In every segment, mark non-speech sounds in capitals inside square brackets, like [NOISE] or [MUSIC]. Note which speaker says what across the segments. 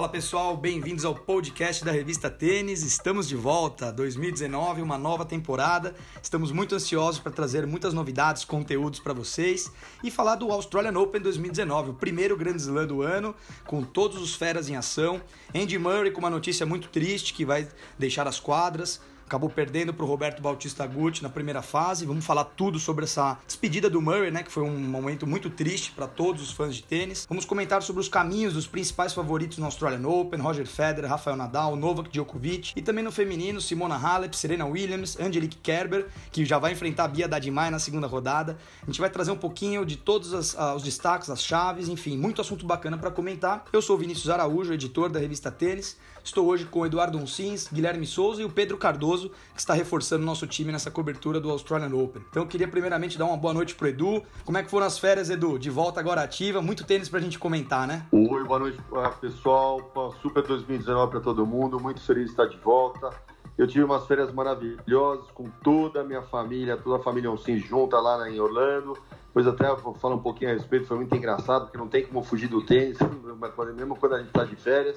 Speaker 1: Fala pessoal, bem-vindos ao podcast da revista Tênis. Estamos de volta, 2019, uma nova temporada. Estamos muito ansiosos para trazer muitas novidades, conteúdos para vocês e falar do Australian Open 2019, o primeiro grande slam do ano, com todos os feras em ação. Andy Murray com uma notícia muito triste que vai deixar as quadras acabou perdendo para o Roberto Bautista Gucci na primeira fase. Vamos falar tudo sobre essa despedida do Murray, né, que foi um momento muito triste para todos os fãs de tênis. Vamos comentar sobre os caminhos dos principais favoritos no Australian Open, Roger Federer, Rafael Nadal, Novak Djokovic e também no feminino, Simona Halep, Serena Williams, Angelique Kerber, que já vai enfrentar a Bia Dadimai na segunda rodada. A gente vai trazer um pouquinho de todos as, uh, os destaques, as chaves, enfim, muito assunto bacana para comentar. Eu sou o Vinícius Araújo, editor da revista Tênis. Estou hoje com o Eduardo Uncins, Guilherme Souza e o Pedro Cardoso que está reforçando o nosso time nessa cobertura do Australian Open. Então eu queria primeiramente dar uma boa noite pro Edu. Como é que foram as férias, Edu? De volta agora ativa, muito tênis pra gente comentar, né?
Speaker 2: Oi, boa noite pessoal. Super 2019 para todo mundo, muito feliz de estar de volta. Eu tive umas férias maravilhosas com toda a minha família, toda a família Onsim junta lá em Orlando. Depois até vou falar um pouquinho a respeito, foi muito engraçado, porque não tem como fugir do tênis, [LAUGHS] mesmo quando a gente está de férias.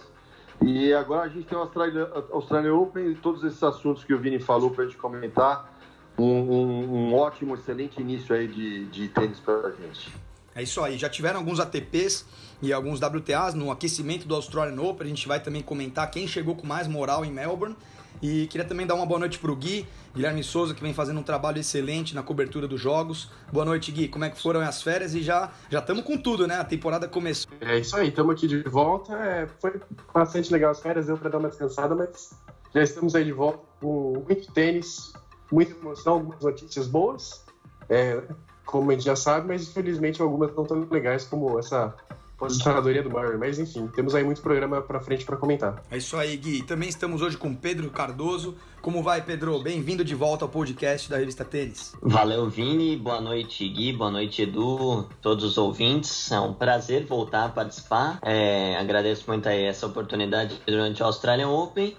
Speaker 2: E agora a gente tem o Australia, Open e todos esses assuntos que o Vini falou para a gente comentar. Um, um, um, ótimo, excelente início aí de, de tênis para a gente.
Speaker 1: É isso aí, já tiveram alguns ATPs e alguns WTAs no aquecimento do Australian Open. A gente vai também comentar quem chegou com mais moral em Melbourne. E queria também dar uma boa noite pro Gui, Guilherme Souza, que vem fazendo um trabalho excelente na cobertura dos jogos. Boa noite, Gui. Como é que foram as férias? E já já estamos com tudo, né? A temporada começou.
Speaker 3: É isso aí, estamos aqui de volta. É, foi bastante legal as férias, deu para dar uma descansada, mas já estamos aí de volta com muito tênis, muita emoção, algumas notícias boas. É, como a gente já sabe, mas infelizmente algumas não tão legais como essa posicionadoria do Murray. Mas enfim, temos aí muito programa para frente para comentar.
Speaker 1: É isso aí, Gui. Também estamos hoje com Pedro Cardoso. Como vai, Pedro? Bem-vindo de volta ao podcast da revista Tênis.
Speaker 4: Valeu, Vini. Boa noite, Gui. Boa noite, Edu. Todos os ouvintes. É um prazer voltar a participar. É, agradeço muito aí essa oportunidade durante o Australian Open.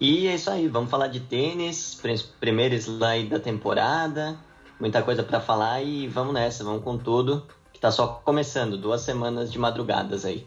Speaker 4: E é isso aí, vamos falar de tênis, primeiro slide da temporada, muita coisa para falar e vamos nessa, vamos com tudo que tá só começando, duas semanas de madrugadas aí.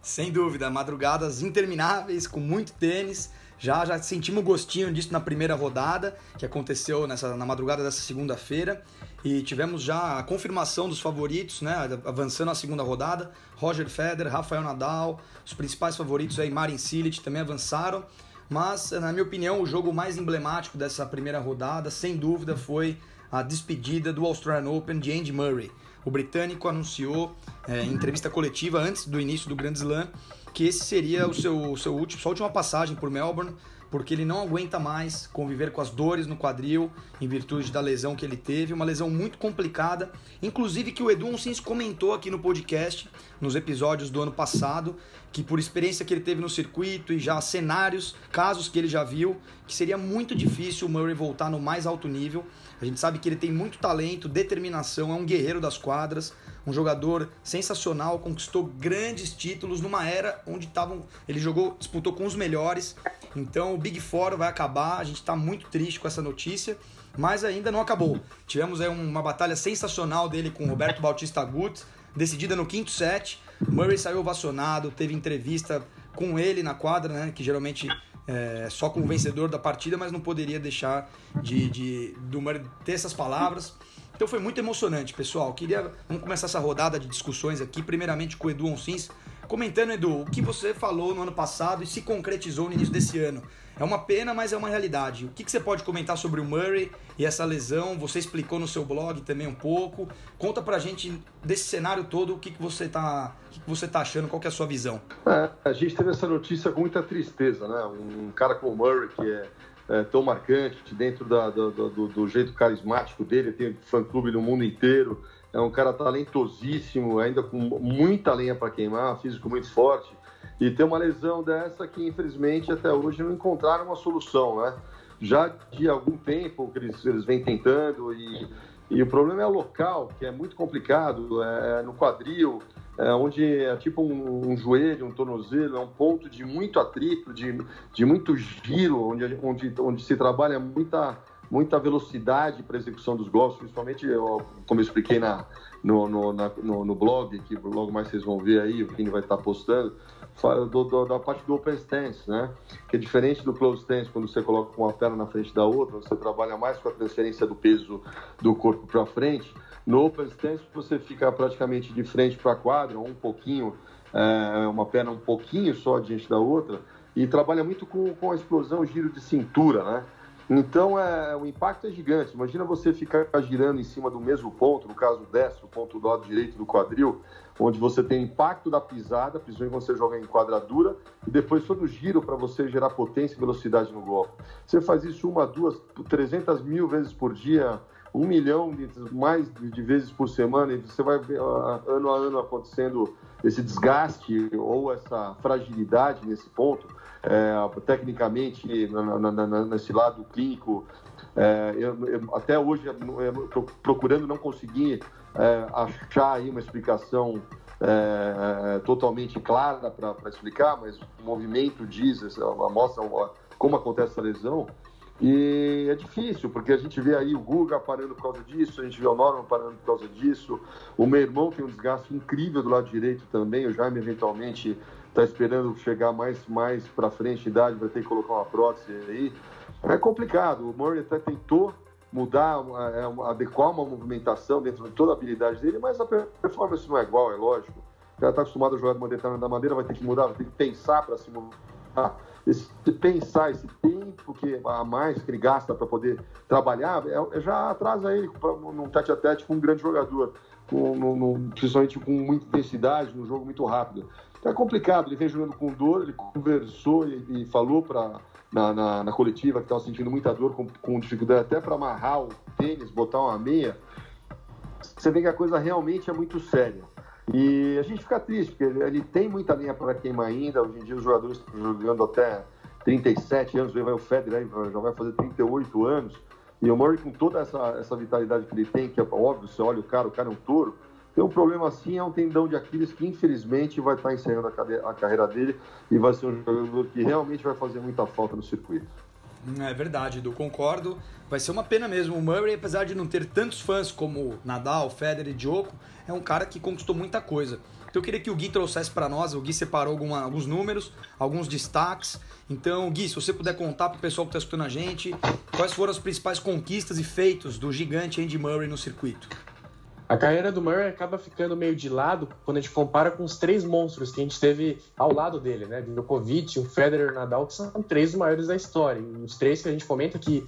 Speaker 1: Sem dúvida, madrugadas intermináveis, com muito tênis. Já já sentimos gostinho disso na primeira rodada, que aconteceu nessa, na madrugada dessa segunda-feira. E tivemos já a confirmação dos favoritos, né? Avançando a segunda rodada. Roger Federer, Rafael Nadal, os principais favoritos aí, Marin Cilic também avançaram. Mas, na minha opinião, o jogo mais emblemático dessa primeira rodada, sem dúvida, foi a despedida do Australian Open de Andy Murray. O britânico anunciou é, em entrevista coletiva antes do início do Grand Slam que esse seria o seu, seu último, sua última passagem por Melbourne, porque ele não aguenta mais conviver com as dores no quadril em virtude da lesão que ele teve, uma lesão muito complicada, inclusive que o Edu Uncins comentou aqui no podcast, nos episódios do ano passado, que por experiência que ele teve no circuito e já cenários, casos que ele já viu, que seria muito difícil o Murray voltar no mais alto nível. A gente sabe que ele tem muito talento, determinação, é um guerreiro das quadras, um jogador sensacional, conquistou grandes títulos numa era onde estavam, ele jogou, disputou com os melhores. Então o Big Four vai acabar, a gente está muito triste com essa notícia, mas ainda não acabou. Tivemos aí uma batalha sensacional dele com Roberto Bautista Gut, decidida no quinto set. Murray saiu ovacionado, teve entrevista com ele na quadra, né, que geralmente é, só com o vencedor da partida, mas não poderia deixar de, de ter essas palavras. Então foi muito emocionante, pessoal. Queria vamos começar essa rodada de discussões aqui, primeiramente com o Edu Onsins, comentando, Edu, o que você falou no ano passado e se concretizou no início desse ano. É uma pena, mas é uma realidade. O que, que você pode comentar sobre o Murray e essa lesão? Você explicou no seu blog também um pouco. Conta pra gente desse cenário todo, o que, que você tá. O que, que você tá achando, qual é a sua visão?
Speaker 2: É, a gente teve essa notícia com muita tristeza, né? Um cara como o Murray, que é é, tão marcante, dentro da, do, do, do, jeito carismático dele, tem fã-clube no mundo inteiro, é um cara talentosíssimo, ainda com muita lenha para queimar, físico muito forte, e tem uma lesão dessa que infelizmente até hoje não encontraram uma solução, né? Já de algum tempo que eles, eles vêm tentando e, e o problema é o local, que é muito complicado, é no quadril, é, onde é tipo um, um, joelho, um tornozelo, é um ponto de muito atrito, de, de muito giro, onde, onde, onde se trabalha muita muita velocidade para execução dos golpes, principalmente, como eu expliquei na, no, no, na, no, no, blog, que logo mais vocês vão ver aí, o Vini vai estar postando, do, do, da parte do open stance, né? Que é diferente do close stance, quando você coloca uma perna na frente da outra, você trabalha mais com a transferência do peso do corpo para frente. No open stance, você fica praticamente de frente para a quadra, um pouquinho, é, uma perna um pouquinho só diante da outra, e trabalha muito com, com a explosão, o giro de cintura, né? Então, é, o impacto é gigante. Imagina você ficar girando em cima do mesmo ponto, no caso destro, o ponto do lado direito do quadril, onde você tem impacto da pisada, principalmente quando você joga em quadradura, e depois todo o giro para você gerar potência e velocidade no golpe. Você faz isso uma, duas, 300 mil vezes por dia, um milhão de, mais de vezes por semana, e você vai ver ano a ano acontecendo esse desgaste ou essa fragilidade nesse ponto é, tecnicamente, na, na, na, nesse lado clínico, é, eu, eu, até hoje estou procurando não conseguir é, achar uma explicação é, totalmente clara para explicar, mas o movimento diz, mostra como acontece essa lesão. E é difícil, porque a gente vê aí o Guga parando por causa disso, a gente vê o Norman parando por causa disso. O meu irmão tem um desgaste incrível do lado direito também, o Jaime eventualmente está esperando chegar mais, mais para frente, idade, vai ter que colocar uma prótese aí. É complicado. O Murray até tentou mudar, é, adequar uma movimentação dentro de toda a habilidade dele, mas a performance não é igual, é lógico. O cara está acostumado a jogar de uma determinada maneira, vai ter que mudar, vai ter que pensar para se. Esse pensar, esse tempo que a mais que ele gasta para poder trabalhar, é, já atrasa ele num tete a tete com um grande jogador, com, no, no, principalmente com muita intensidade, num jogo muito rápido. Então é complicado, ele vem jogando com dor, ele conversou e, e falou para na, na, na, coletiva que estava sentindo muita dor, com, com dificuldade até para amarrar o tênis, botar uma meia. Você vê que a coisa realmente é muito séria. E a gente fica triste, porque ele, ele tem muita linha para queimar ainda. Hoje em dia os jogadores estão jogando até 37 anos, o Federer já vai fazer 38 anos. E o Murray, com toda essa, essa vitalidade que ele tem, que é óbvio, você olha o cara, o cara é um touro, tem um problema assim, é um tendão de Aquiles que infelizmente vai estar encerrando a, a carreira dele e vai ser um jogador que realmente vai fazer muita falta no circuito.
Speaker 1: É verdade, Edu, concordo. Vai ser uma pena mesmo. O Murray, apesar de não ter tantos fãs como Nadal, Federer e Djoko, é um cara que conquistou muita coisa. Então eu queria que o Gui trouxesse para nós, o Gui separou alguma, alguns números, alguns destaques. Então, Gui, se você puder contar para o pessoal que está escutando a gente, quais foram as principais conquistas e feitos do gigante Andy Murray no circuito?
Speaker 3: A carreira do Murray acaba ficando meio de lado quando a gente compara com os três monstros que a gente teve ao lado dele, né? Djokovic, o Federer o Nadal, que são três dos maiores da história. E os três que a gente comenta que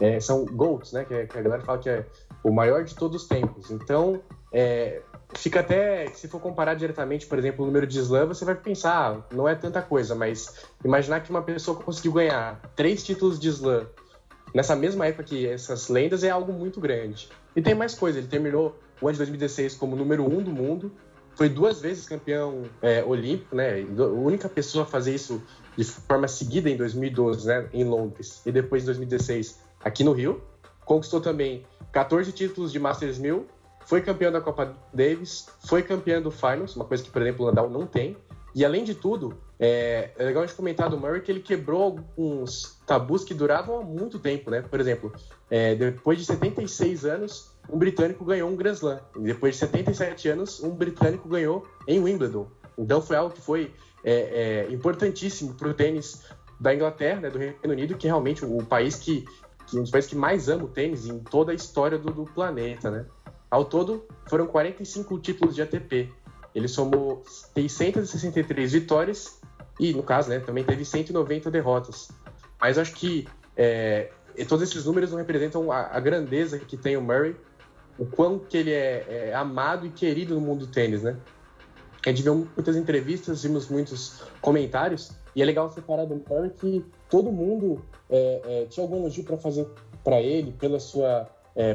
Speaker 3: é, são GOATs, né? Que, é, que, a galera fala que é o maior de todos os tempos. Então, é, fica até, se for comparar diretamente, por exemplo, o número de slam, você vai pensar, ah, não é tanta coisa, mas imaginar que uma pessoa conseguiu ganhar três títulos de slam nessa mesma época que essas lendas é algo muito grande. E tem mais coisa, ele terminou o ano de 2016 como número um do mundo, foi duas vezes campeão é, olímpico, né? A única pessoa a fazer isso de forma seguida em 2012, né? Em Londres. E depois em 2016 aqui no Rio. Conquistou também 14 títulos de Masters 1000. Foi campeão da Copa Davis. Foi campeão do Finals, uma coisa que, por exemplo, o Nadal não tem. E além de tudo, é, é legal a gente comentar do Murray que ele quebrou alguns tabus que duravam há muito tempo, né? Por exemplo, é, depois de 76 anos, um britânico ganhou um Grand Slam. E depois de 77 anos, um britânico ganhou em Wimbledon. Então foi algo que foi é, é, importantíssimo para o tênis da Inglaterra, né, do Reino Unido, que é realmente o país que, que um dos países que mais ama o tênis em toda a história do, do planeta, né? Ao todo, foram 45 títulos de ATP. Ele somou 663 vitórias e, no caso, né, também teve 190 derrotas. Mas acho que é, todos esses números não representam a, a, grandeza que tem o Murray o quão que ele é, é, amado e querido no mundo do tênis, né? A gente viu muitas entrevistas, vimos muitos comentários, e é legal separar do Murray que todo mundo é, é, tinha algum elogio para fazer para ele, pela sua é,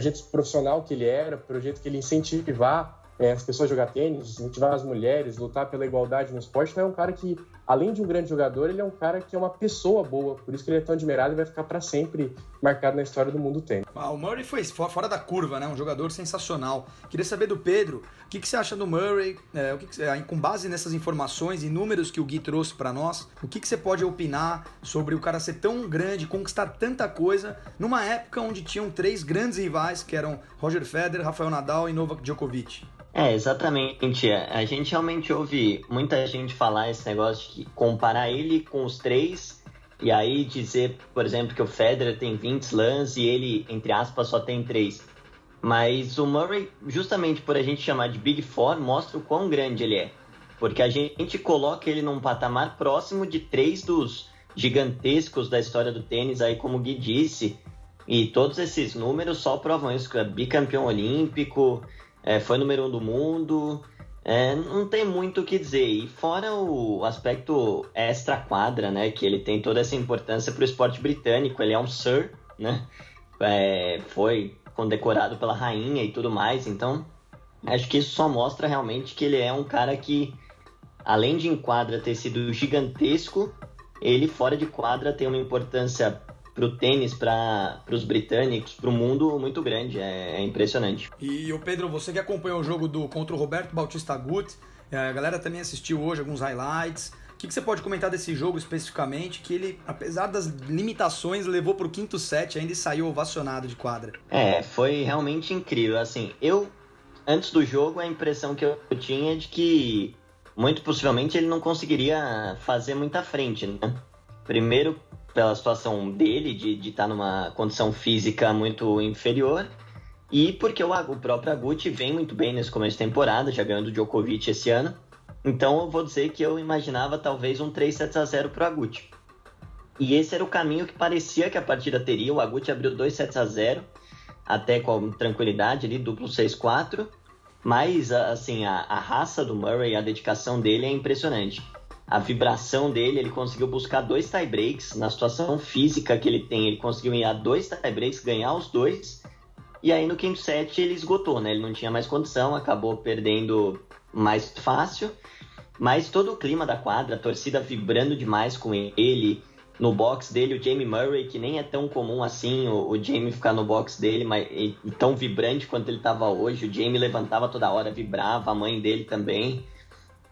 Speaker 3: jeito profissional que ele era, pelo jeito que ele incentivava é, as pessoas jogar tênis, motivar as mulheres, lutar pela igualdade no esporte. Então é um cara que, além de um grande jogador, ele é um cara que é uma pessoa boa. Por isso que ele é tão admirado e vai ficar para sempre marcado na história do mundo tênis.
Speaker 1: Ah, o Murray foi fora da curva, né? Um jogador sensacional. Queria saber do Pedro, o que, que você acha do Murray? É, o que, que com base nessas informações e números que o Gui trouxe para nós, o que, que você pode opinar sobre o cara ser tão grande, conquistar tanta coisa, numa época onde tinham três grandes rivais, que eram Roger Federer, Rafael Nadal e Novak Djokovic?
Speaker 4: É, exatamente. A gente realmente ouve muita gente falar esse negócio de comparar ele com os três e aí dizer, por exemplo, que o Federer tem 20 slams e ele, entre aspas, só tem três. Mas o Murray, justamente por a gente chamar de Big Four, mostra o quão grande ele é. Porque a gente coloca ele num patamar próximo de três dos gigantescos da história do tênis, aí como o Gui disse. E todos esses números só provam isso, que é bicampeão olímpico, é, foi número um do mundo. É, não tem muito o que dizer. E fora o aspecto extra-quadra, né? Que ele tem toda essa importância para o esporte britânico. Ele é um Sir, né? É, foi condecorado pela rainha e tudo mais. Então, acho que isso só mostra realmente que ele é um cara que, além de em quadra ter sido gigantesco, ele fora de quadra tem uma importância para o tênis, para os britânicos, para o mundo muito grande. É, é, impressionante.
Speaker 1: E o Pedro, você que acompanhou o jogo do contra o Roberto Bautista Gut, é, a galera também assistiu hoje alguns highlights. O que, que, você pode comentar desse jogo especificamente? Que ele, apesar das limitações, levou para o quinto set ainda e saiu ovacionado de quadra.
Speaker 4: É, foi realmente incrível. Assim, eu, antes do jogo, a impressão que eu tinha é de que muito possivelmente ele não conseguiria fazer muita frente, né? Primeiro, pela situação dele, de estar tá numa condição física muito inferior, e porque o, o próprio Aguti vem muito bem nesse começo de temporada, já ganhando o Djokovic esse ano. Então eu vou dizer que eu imaginava talvez um 3 sets a 0 para o Aguti. E esse era o caminho que parecia que a partida teria. O Aguti abriu 2 sets a 0, até com tranquilidade ali, duplo 6-4. Mas, assim, a, a raça do Murray, a dedicação dele é impressionante a vibração dele, ele conseguiu buscar dois tie-breaks. Na situação física que ele tem, ele conseguiu a dois tie-breaks, ganhar os dois. E aí no quinto set ele esgotou, né? Ele não tinha mais condição, acabou perdendo mais fácil. Mas todo o clima da quadra, a torcida vibrando demais com ele. No box dele, o Jamie Murray, que nem é tão comum assim, o, o Jamie ficar no box dele, mas e, tão vibrante quanto ele estava hoje. O Jamie levantava toda hora, vibrava, a mãe dele também.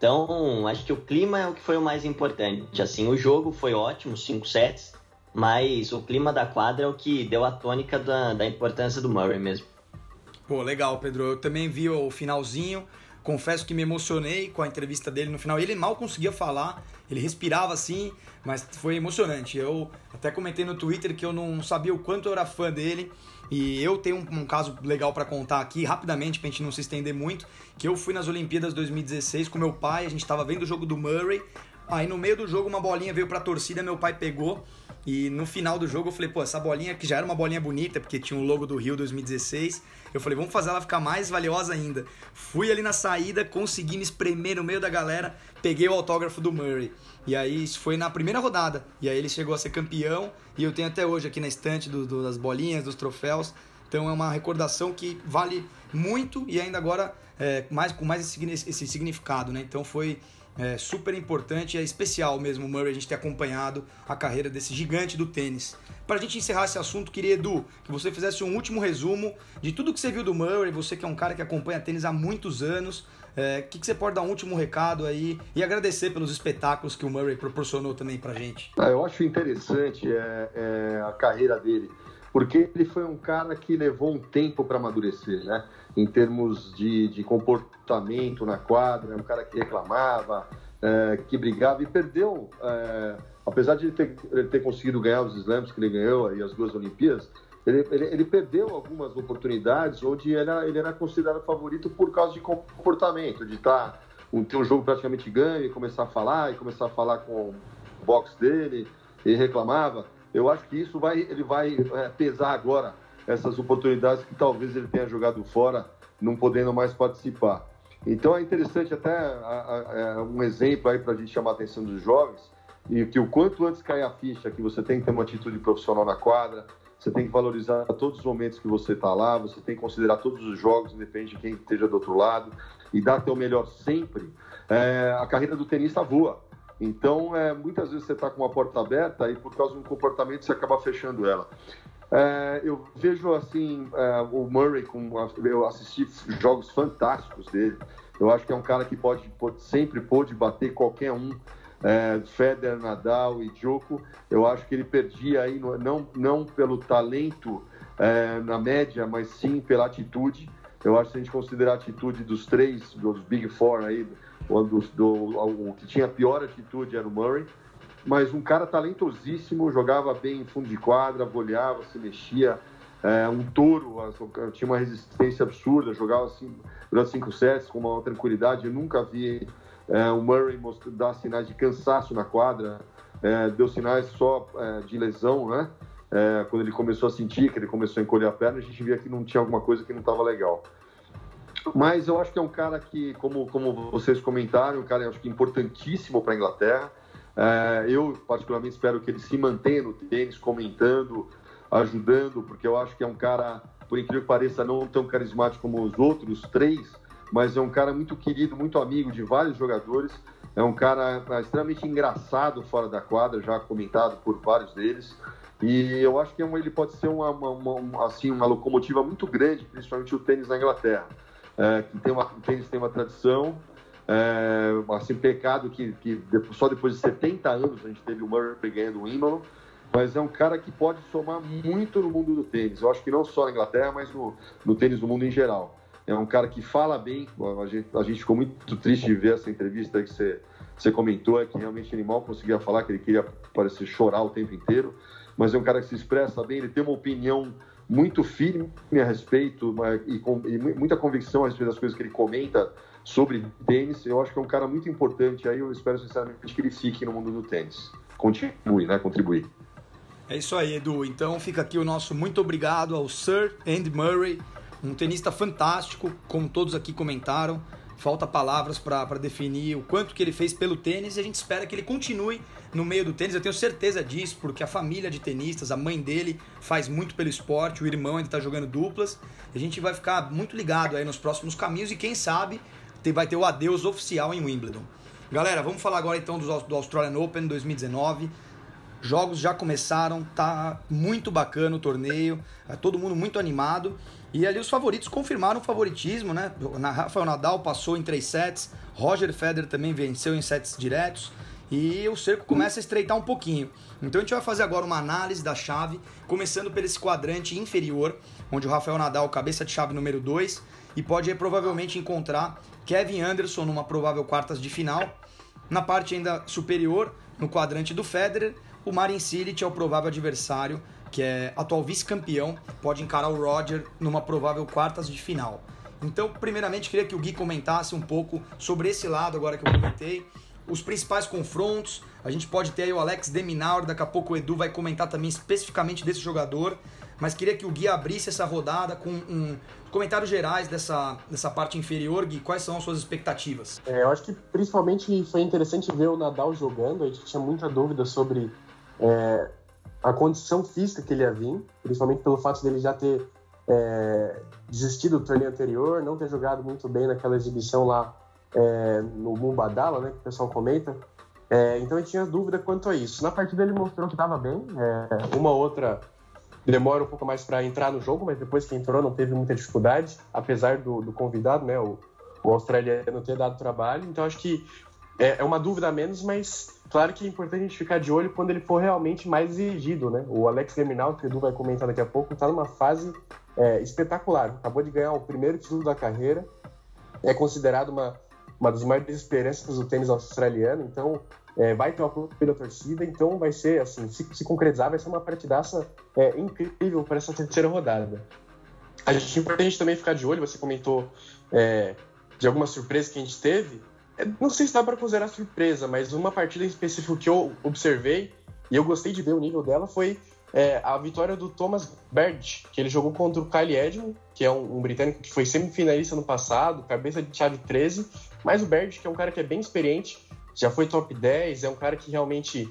Speaker 4: Então, acho que o clima é o que foi o mais importante. Assim, o jogo foi ótimo, cinco sets, mas o clima da quadra é o que deu a tônica da, da importância do Murray mesmo.
Speaker 1: Pô, legal, Pedro. Eu também vi o finalzinho. Confesso que me emocionei com a entrevista dele no final. Ele mal conseguia falar, ele respirava assim, mas foi emocionante. Eu até comentei no Twitter que eu não sabia o quanto eu era fã dele. E eu tenho um, um caso legal para contar aqui, rapidamente, pra gente não se estender muito, que eu fui nas Olimpíadas 2016 com meu pai, a gente tava vendo o jogo do Murray, aí no meio do jogo uma bolinha veio pra torcida, meu pai pegou, e no final do jogo eu falei, pô, essa bolinha que já era uma bolinha bonita, porque tinha o logo do Rio 2016. Eu falei, vamos fazer ela ficar mais valiosa ainda. Fui ali na saída, consegui me espremer no meio da galera, peguei o autógrafo do Murray. E aí isso foi na primeira rodada. E aí ele chegou a ser campeão. E eu tenho até hoje aqui na estante do, do, das bolinhas, dos troféus. Então é uma recordação que vale muito e ainda agora é, mais, com mais esse, esse significado, né? Então foi é, super importante e é especial mesmo Murray a gente ter acompanhado a carreira desse gigante do tênis. Para a gente encerrar esse assunto, queria, Edu, que você fizesse um último resumo de tudo que você viu do Murray, você que é um cara que acompanha tênis há muitos anos, é, que, que você pode dar um último recado aí e agradecer pelos espetáculos que o Murray proporcionou também pra gente?
Speaker 2: Ah, eu acho interessante é, é, a carreira dele, porque ele foi um cara que levou um tempo para amadurecer, né? Em termos de, de comportamento na quadra, um cara que reclamava, é, que brigava e perdeu, é, apesar de ele ter, ele ter conseguido ganhar os slams que ele ganhou e as duas Olimpíadas, ele, ele, ele, perdeu algumas oportunidades onde era, ele era considerado favorito por causa de comportamento, de estar tá, um, ter um jogo praticamente ganho e começar a falar, e começar a falar com o box dele, e reclamava. Eu acho que isso vai, ele vai é, pesar agora essas oportunidades que talvez ele tenha jogado fora, não podendo mais participar. Então é interessante até a, a, é, um exemplo aí para a gente chamar a atenção dos jovens, e que o quanto antes cair a ficha que você tem que ter uma atitude profissional na quadra, você tem que valorizar todos os momentos que você está lá, você tem que considerar todos os jogos, independente de quem esteja do outro lado, e dar teu melhor sempre. É, a carreira do tenista voa. Então, é, muitas vezes você está com uma porta aberta e por causa de um comportamento você acaba fechando ela. É, eu vejo assim é, o Murray com eu assisti jogos fantásticos dele. Eu acho que é um cara que pode, pode sempre pôde bater qualquer um é, Federer, Nadal e Djoko, eu acho que ele perdia aí, não, não pelo talento é, na média, mas sim pela atitude. Eu acho que se a gente considerar a atitude dos três, dos Big Four aí, do, do, o que tinha a pior atitude era o Murray, mas um cara talentosíssimo, jogava bem em fundo de quadra, voleava, se mexia, é, um touro, tinha uma resistência absurda, jogava assim durante cinco sets com uma tranquilidade. Eu nunca vi é, o Murray mostrou, dá sinais de cansaço na quadra, é, deu sinais só é, de lesão, né? É, quando ele começou a sentir que ele começou a encolher a perna, a gente via que não tinha alguma coisa que não estava legal. Mas eu acho que é um cara que, como, como vocês comentaram, um cara acho que importantíssimo para a Inglaterra. É, eu, particularmente, espero que ele se mantenha no tênis, comentando, ajudando, porque eu acho que é um cara, por incrível que pareça, não tão carismático como os outros três, mas é um cara muito querido, muito amigo de vários jogadores. É um cara é, extremamente engraçado fora da quadra, já comentado por vários deles. E eu acho que é ele pode ser uma, uma, uma, assim, uma locomotiva muito grande, principalmente o tênis na Inglaterra. É, que tem uma, o tênis tem uma tradição, é, assim, pecado que, que só depois de 70 anos a gente teve o Murray ganhando o Wimbledon, mas é um cara que pode somar muito no mundo do tênis. Eu acho que não só na Inglaterra, mas no, no tênis do mundo em geral. É um cara que fala bem. A gente, a gente ficou muito triste de ver essa entrevista que você, você comentou, é que realmente ele mal conseguia falar, que ele queria parecer chorar o tempo inteiro. Mas é um cara que se expressa bem, ele tem uma opinião muito firme a respeito e, com, e muita convicção a respeito das coisas que ele comenta sobre tênis. Eu acho que é um cara muito importante. Aí eu espero sinceramente que ele fique no mundo do tênis. Continue, né? Contribuir.
Speaker 1: É isso aí, Edu. Então fica aqui o nosso muito obrigado ao Sir Andy Murray um tenista fantástico, como todos aqui comentaram. Falta palavras para definir o quanto que ele fez pelo tênis e a gente espera que ele continue no meio do tênis. Eu tenho certeza disso, porque a família de tenistas, a mãe dele faz muito pelo esporte, o irmão ainda está jogando duplas. A gente vai ficar muito ligado aí nos próximos caminhos e quem sabe vai ter o adeus oficial em Wimbledon. Galera, vamos falar agora então do Australian Open 2019. Jogos já começaram, tá muito bacana o torneio, é todo mundo muito animado. E ali os favoritos confirmaram o favoritismo, né? Rafael Nadal passou em três sets, Roger Federer também venceu em sets diretos e o cerco começa a estreitar um pouquinho. Então a gente vai fazer agora uma análise da chave, começando pelo esse quadrante inferior, onde o Rafael Nadal, cabeça de chave número 2, e pode aí, provavelmente encontrar Kevin Anderson numa provável quartas de final. Na parte ainda superior, no quadrante do Federer, o Marin Cilic é o provável adversário que é atual vice-campeão, pode encarar o Roger numa provável quartas de final. Então, primeiramente, queria que o Gui comentasse um pouco sobre esse lado agora que eu comentei, os principais confrontos. A gente pode ter aí o Alex Deminaur, daqui a pouco o Edu vai comentar também especificamente desse jogador. Mas queria que o Gui abrisse essa rodada com um comentários gerais dessa, dessa parte inferior, Gui. Quais são as suas expectativas?
Speaker 3: É, eu acho que principalmente foi interessante ver o Nadal jogando. A gente tinha muita dúvida sobre é, a condição física que ele ia vir, principalmente pelo fato dele já ter é, desistido do torneio anterior, não ter jogado muito bem naquela exibição lá é, no Mumbadala, né, que o pessoal comenta. É, então eu tinha dúvida quanto a isso. Na partida ele mostrou que estava bem, é, uma outra demora um pouco mais para entrar no jogo, mas depois que entrou não teve muita dificuldade, apesar do, do convidado, né, o, o australiano ter dado trabalho. Então acho que é, é uma dúvida a menos, mas Claro que é importante a gente ficar de olho quando ele for realmente mais exigido, né? O Alex Geminal, que o Edu vai comentar daqui a pouco, está numa fase é, espetacular. Acabou de ganhar o primeiro título da carreira, é considerado uma, uma das maiores esperanças do tênis australiano, então é, vai ter o apoio da torcida, então vai ser, assim, se, se concretizar, vai ser uma partidaça é, incrível para essa terceira rodada. A gente é importante também ficar de olho, você comentou é, de algumas surpresas que a gente teve, não sei se dá para considerar surpresa, mas uma partida em específico que eu observei e eu gostei de ver o nível dela foi é, a vitória do Thomas Berd, que ele jogou contra o Kyle Edmund, que é um, um, britânico que foi semifinalista no passado, cabeça de chave 13, mas o Berd, que é um cara que é bem experiente, já foi top 10, é um cara que realmente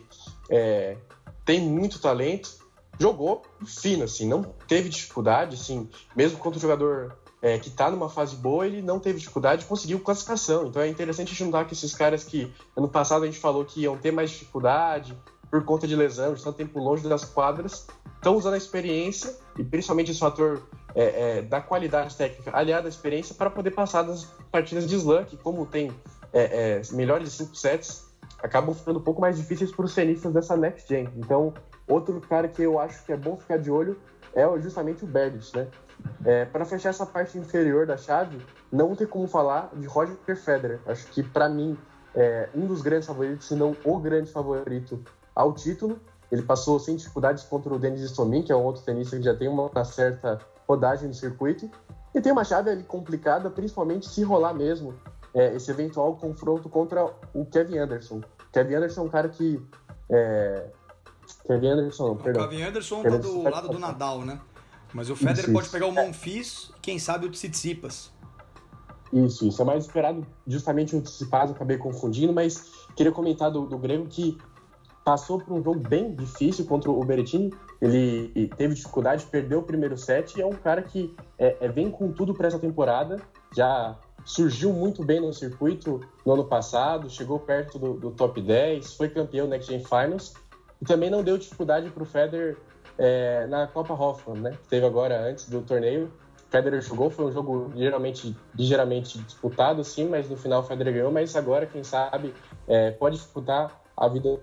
Speaker 3: é, tem muito talento, jogou fino, assim, não teve dificuldade, assim, mesmo contra o jogador é, que está numa fase boa, ele não teve dificuldade, conseguiu classificação. Então é interessante juntar que esses caras que ano passado a gente falou que iam ter mais dificuldade por conta de lesão, tanto tempo longe das quadras, estão usando a experiência e principalmente esse fator é, é, da qualidade técnica aliado à experiência para poder passar das partidas de slam, que como tem é, é, melhores de 5 sets, acabam ficando um pouco mais difíceis para os cenistas dessa next gen. Então, outro cara que eu acho que é bom ficar de olho é justamente o Berdych, né? É, para fechar essa parte inferior da chave, não tem como falar de Roger Federer. Acho que para mim é um dos grandes favoritos, se não o grande favorito ao título. Ele passou sem dificuldades contra o Denis Stomin, que é um outro tenista que já tem uma certa rodagem no circuito. E tem uma chave ali complicada, principalmente se rolar mesmo é, esse eventual confronto contra o Kevin Anderson. Kevin Anderson é um cara que. É...
Speaker 1: Kevin Anderson, perdão. O Kevin Anderson tá do lado do Nadal, né? Mas o Federer isso, pode pegar o Monfils e quem sabe o Tsitsipas.
Speaker 3: Isso, isso é mais esperado justamente o Tsitsipas, acabei confundindo, mas queria comentar do, do Grêmio que passou por um jogo bem difícil contra o Berrettini. Ele teve dificuldade, perdeu o primeiro set e é um cara que é, é, vem com tudo para essa temporada. Já surgiu muito bem no circuito no ano passado, chegou perto do, do top 10, foi campeão Next Gen Finals e também não deu dificuldade para o Federer é, na Copa Hoffman, né? Teve agora antes do torneio. Federer jogou, foi um jogo geralmente, ligeiramente disputado, sim, mas no final o Federer ganhou. Mas agora, quem sabe, é, pode disputar a vida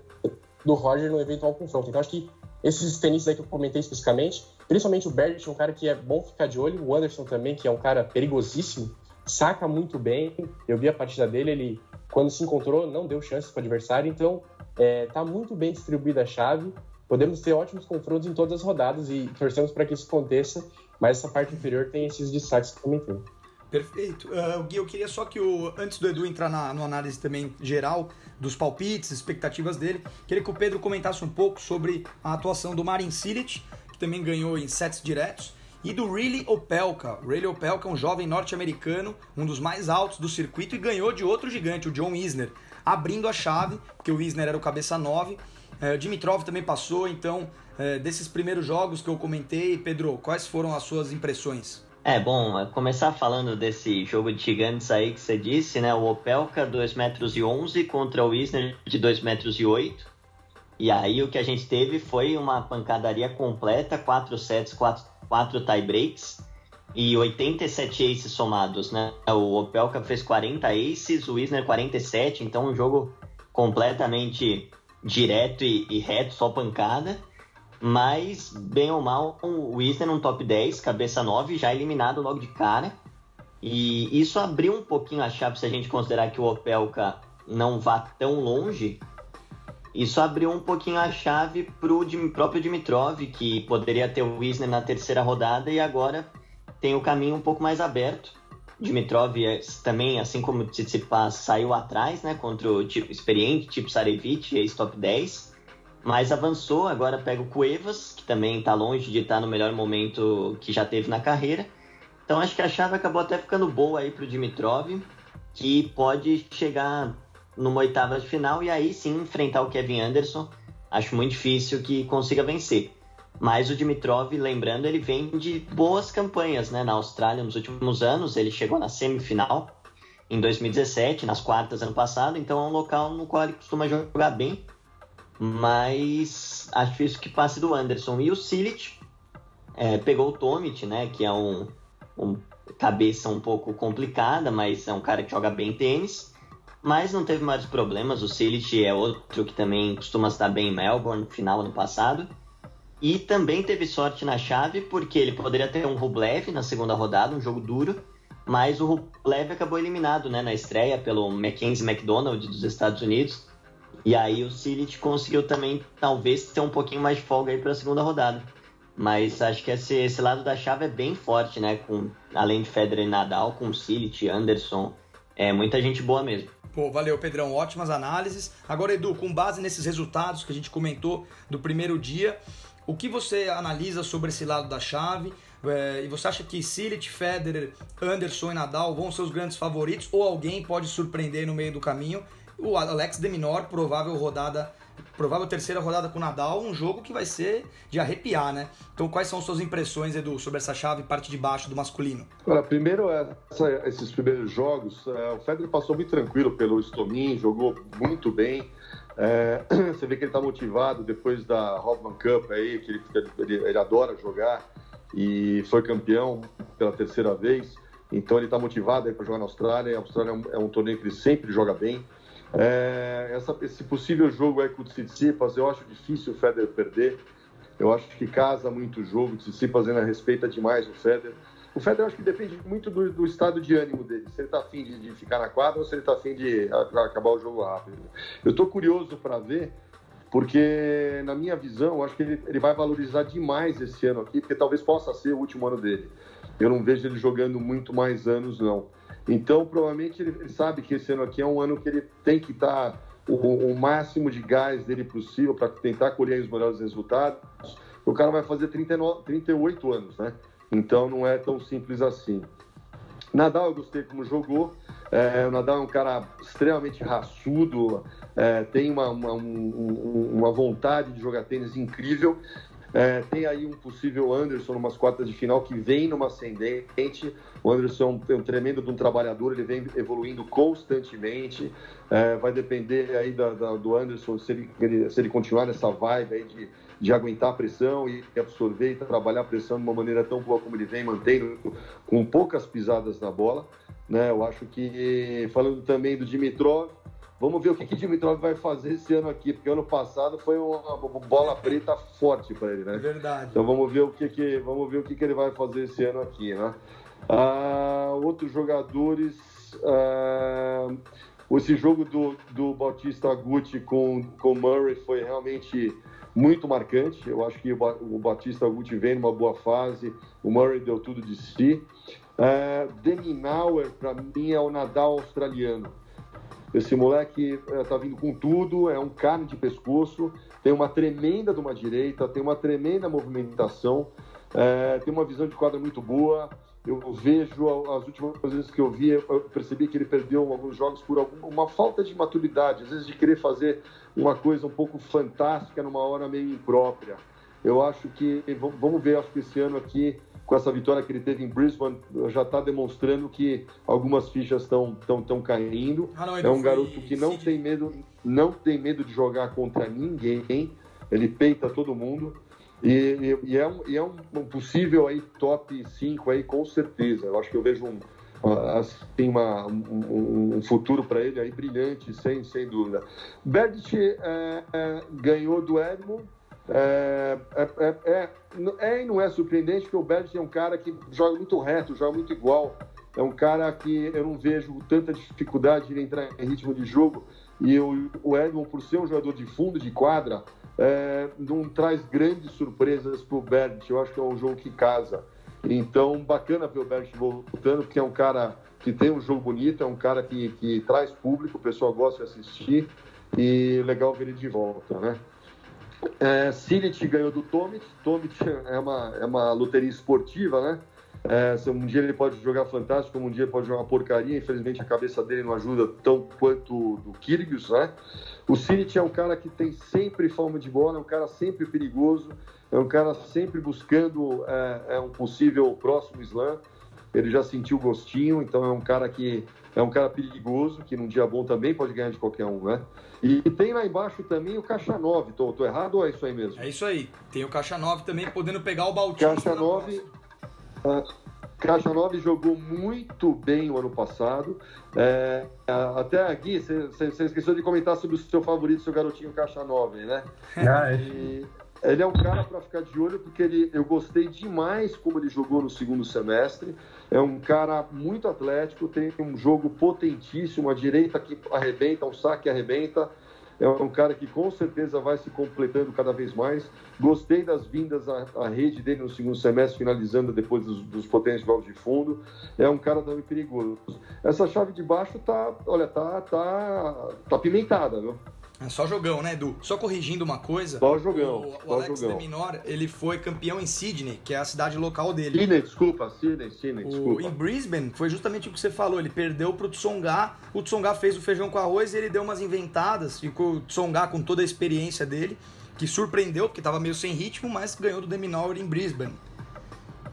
Speaker 3: do Roger no eventual confronto. Então acho que esses tenistas aí que eu comentei especificamente, principalmente o Berdych, um cara que é bom ficar de olho, o Anderson também, que é um cara perigosíssimo, saca muito bem. Eu vi a partida dele, ele quando se encontrou não deu chance para o adversário, então é, tá muito bem distribuída a chave. Podemos ter ótimos confrontos em todas as rodadas e torcemos para que isso aconteça, mas essa parte inferior tem esses destaques que.
Speaker 1: Perfeito. Uh, Gui, eu queria só que o. Antes do Edu entrar na no análise também geral dos palpites, expectativas dele, queria que o Pedro comentasse um pouco sobre a atuação do Marin Cilic, que também ganhou em sets diretos, e do Riley Opelka. Riley Opelka é um jovem norte-americano, um dos mais altos do circuito, e ganhou de outro gigante, o John Isner, abrindo a chave, porque o Isner era o cabeça 9. Uh, Dimitrov também passou, então, uh, desses primeiros jogos que eu comentei, Pedro, quais foram as suas impressões?
Speaker 4: É, bom, começar falando desse jogo de gigantes aí que você disse, né? O Opelka 2 metros e 11 contra o Isner de 2 metros e 8. E aí o que a gente teve foi uma pancadaria completa, 4 sets, 4, 4 tie breaks e 87 aces somados, né? O Opelka fez 40 aces, o Isner 47, então um jogo completamente direto e, e reto, só pancada. Mas, bem ou mal, o Wisner um top 10, cabeça 9, já eliminado logo de cara. E isso abriu um pouquinho a chave se a gente considerar que o Opelka não vá tão longe. Isso abriu um pouquinho a chave pro próprio Dimitrov, que poderia ter o Wisner na terceira rodada e agora tem o caminho um pouco mais aberto. Dimitrov é, também, assim como o Tsitsipas, saiu atrás, né, contra o tipo experiente, tipo Sarevich, ex-top 10 mas avançou, agora pega o Cuevas, que também está longe de estar tá no melhor momento que já teve na carreira. Então acho que a chave acabou até ficando boa aí para o Dimitrov, que pode chegar numa oitava de final e aí sim enfrentar o Kevin Anderson. Acho muito difícil que consiga vencer. Mas o Dimitrov, lembrando, ele vem de boas campanhas né, na Austrália nos últimos anos. Ele chegou na semifinal em 2017, nas quartas ano passado, então é um local no qual ele costuma jogar bem mas acho isso que passe do Anderson. E o Silic é, pegou o Tomic, né, que é um, um, cabeça um pouco complicada, mas é um cara que joga bem tênis. Mas não teve mais problemas. O Silic é outro que também costuma estar bem em Melbourne, final ano passado. E também teve sorte na chave, porque ele poderia ter um Rublev na segunda rodada, um jogo duro. Mas o Rublev acabou eliminado né, na estreia pelo Mackenzie McDonald dos Estados Unidos. E aí o Silit conseguiu também, talvez, ter um pouquinho mais de folga aí para a segunda rodada. Mas acho que esse, esse lado da chave é bem forte, né? Com, além de Federer e Nadal, com Silit, Anderson, é muita gente boa mesmo.
Speaker 1: Pô, valeu, Pedrão. Ótimas análises. Agora, Edu, com base nesses resultados que a gente comentou do primeiro dia, o que você analisa sobre esse lado da chave? É, e você acha que Silit, Federer, Anderson e Nadal vão ser os grandes favoritos ou alguém pode surpreender no meio do caminho? o Alex de Minor, provável rodada provável terceira rodada com o Nadal, um jogo que vai ser de arrepiar, né? Então, quais são suas impressões, Edu, sobre essa chave parte de baixo do masculino?
Speaker 2: Olha, primeiro, essa, esses primeiros jogos, é, o Federer passou muito tranquilo pelo Stomin, jogou muito bem. É, [CLEARS THROAT] você vê que ele está motivado depois da Hoffman Cup aí, que ele, ele, ele adora jogar e foi campeão pela terceira vez. Então ele está motivado para jogar na Austrália. A Austrália é um, é um, torneio que ele sempre joga bem. É, essa, esse possível jogo aí com o Tsitsipas, eu acho difícil o Federer perder. Eu acho que casa muito o jogo. O Tsitsipas ainda respeita demais o Federer. O Federer acho que depende muito do, do estado de ânimo dele. Se ele está afim de, de, ficar na quadra ou se ele está afim de a, acabar o jogo rápido. Eu estou curioso para ver, porque na minha visão, acho que ele, ele vai valorizar demais esse ano aqui, porque talvez possa ser o último ano dele. Eu não vejo ele jogando muito mais anos, não. Então, provavelmente, ele, ele sabe que esse ano aqui é um ano que ele tem que estar tá o, o, máximo de gás dele possível para tentar colher os melhores resultados. O cara vai fazer 39, 38 anos, né? Então, não é tão simples assim. Nadal, eu gostei como jogou. É, o Nadal é um cara extremamente raçudo, é, tem uma, uma, um, uma vontade de jogar tênis incrível. É, tem aí um possível Anderson numas quartas de final que vem numa ascendente. O Anderson é um tremendo de um trabalhador, ele vem evoluindo constantemente. É, vai depender aí da, da, do Anderson se ele, se ele continuar nessa vibe aí de, de aguentar a pressão e absorver e trabalhar a pressão de uma maneira tão boa como ele vem mantendo, com poucas pisadas na bola. Né? Eu acho que, falando também do Dimitrov, Vamos ver o que, que Dimitrov vai fazer esse ano aqui, porque ano passado foi uma bola preta forte para ele, né? É
Speaker 1: verdade.
Speaker 2: Então vamos ver o que, que vamos ver o que, que ele vai fazer esse ano aqui, né? Ah, outros jogadores, ah, esse jogo do, do Bautista Gucci com com Murray foi realmente muito marcante. Eu acho que o, Batista Gucci vem numa boa fase, o Murray deu tudo de si. Uh, Deminauer, para mim, é o Nadal australiano. Esse moleque é, tá vindo com tudo, é um carne de pescoço, tem uma tremenda de uma direita, tem uma tremenda movimentação, é, tem uma visão de quadra muito boa. Eu vejo as últimas vezes que eu vi, eu percebi que ele perdeu alguns jogos por alguma, uma falta de maturidade, às vezes de querer fazer uma coisa um pouco fantástica numa hora meio imprópria. Eu acho que, vamos ver, acho que esse ano aqui com essa vitória que ele teve em Brisbane, já está demonstrando que algumas fichas estão tão, tão caindo. Ah, não, é um garoto que não tem medo, não tem medo de jogar contra ninguém. Ele peita todo mundo. E, e, e é, um, e é um, um, possível aí top 5 aí com certeza. Eu acho que eu vejo um, assim, uma, um, um futuro para ele aí brilhante, sem, sem dúvida. Berdit é, é, ganhou do Edmond é, é, é, é, e não é surpreendente porque o Berger é um cara que joga muito reto, joga muito igual. É um cara que eu não vejo tanta dificuldade de entrar em ritmo de jogo. E o, o Edmond, por ser um jogador de fundo de quadra, é, não traz grandes surpresas para o Bert. Eu acho que é um jogo que casa. Então, bacana ver o Bert voltando, porque é um cara que tem um jogo bonito, é um cara que, que traz público, o pessoal gosta de assistir. E legal ver ele de volta, né? É, Silit ganhou do Tomic. Tomic é uma, é uma loteria esportiva, né? É, um dia ele pode jogar fantástico, um dia ele pode jogar porcaria. Infelizmente a cabeça dele não ajuda tão quanto do Kyrgios, né? O Silit é um cara que tem sempre fome de bola, é um cara sempre perigoso, é um cara sempre buscando é, é um possível próximo slam ele já sentiu gostinho, então é um cara que é um cara perigoso, que num dia bom também pode ganhar de qualquer um, né? E tem lá embaixo também o Caixa 9, tô, tô errado ou é isso aí mesmo?
Speaker 1: É isso aí, tem o Caixa 9 também podendo pegar o Bautista.
Speaker 2: Caixa 9, uh, Caixa 9 jogou muito bem o ano passado. É, até aqui, você esqueceu de comentar sobre o seu favorito, seu garotinho Caixa 9, né? Ah, é. e, ele é um cara para ficar de olho porque ele, eu gostei demais como ele jogou no segundo semestre. É um cara muito atlético, tem um jogo potentíssimo, a direita que arrebenta, um saque arrebenta. É um cara que com certeza vai se completando cada vez mais. Gostei das vindas à, à rede dele no segundo semestre, finalizando depois dos, dos potentes jogos de fundo. É um cara também perigoso. Essa chave de baixo tá, olha, tá, tá, tá pimentada, viu?
Speaker 1: É só jogão, né, Edu? Só corrigindo uma coisa.
Speaker 2: Só jogão.
Speaker 1: O, o
Speaker 2: só
Speaker 1: Alex
Speaker 2: jogão.
Speaker 1: de Minor, ele foi campeão em Sydney, que é a cidade local dele.
Speaker 2: Sydney, desculpa, Sydney, Sydney,
Speaker 1: O,
Speaker 2: desculpa.
Speaker 1: em Brisbane, foi justamente o que você falou. Ele perdeu pro Tsonga. O Tsonga fez o feijão com arroz e ele deu umas inventadas. Ficou o Tsonga com toda a experiência dele, que surpreendeu, porque tava meio sem ritmo, mas ganhou do Deminor em Brisbane.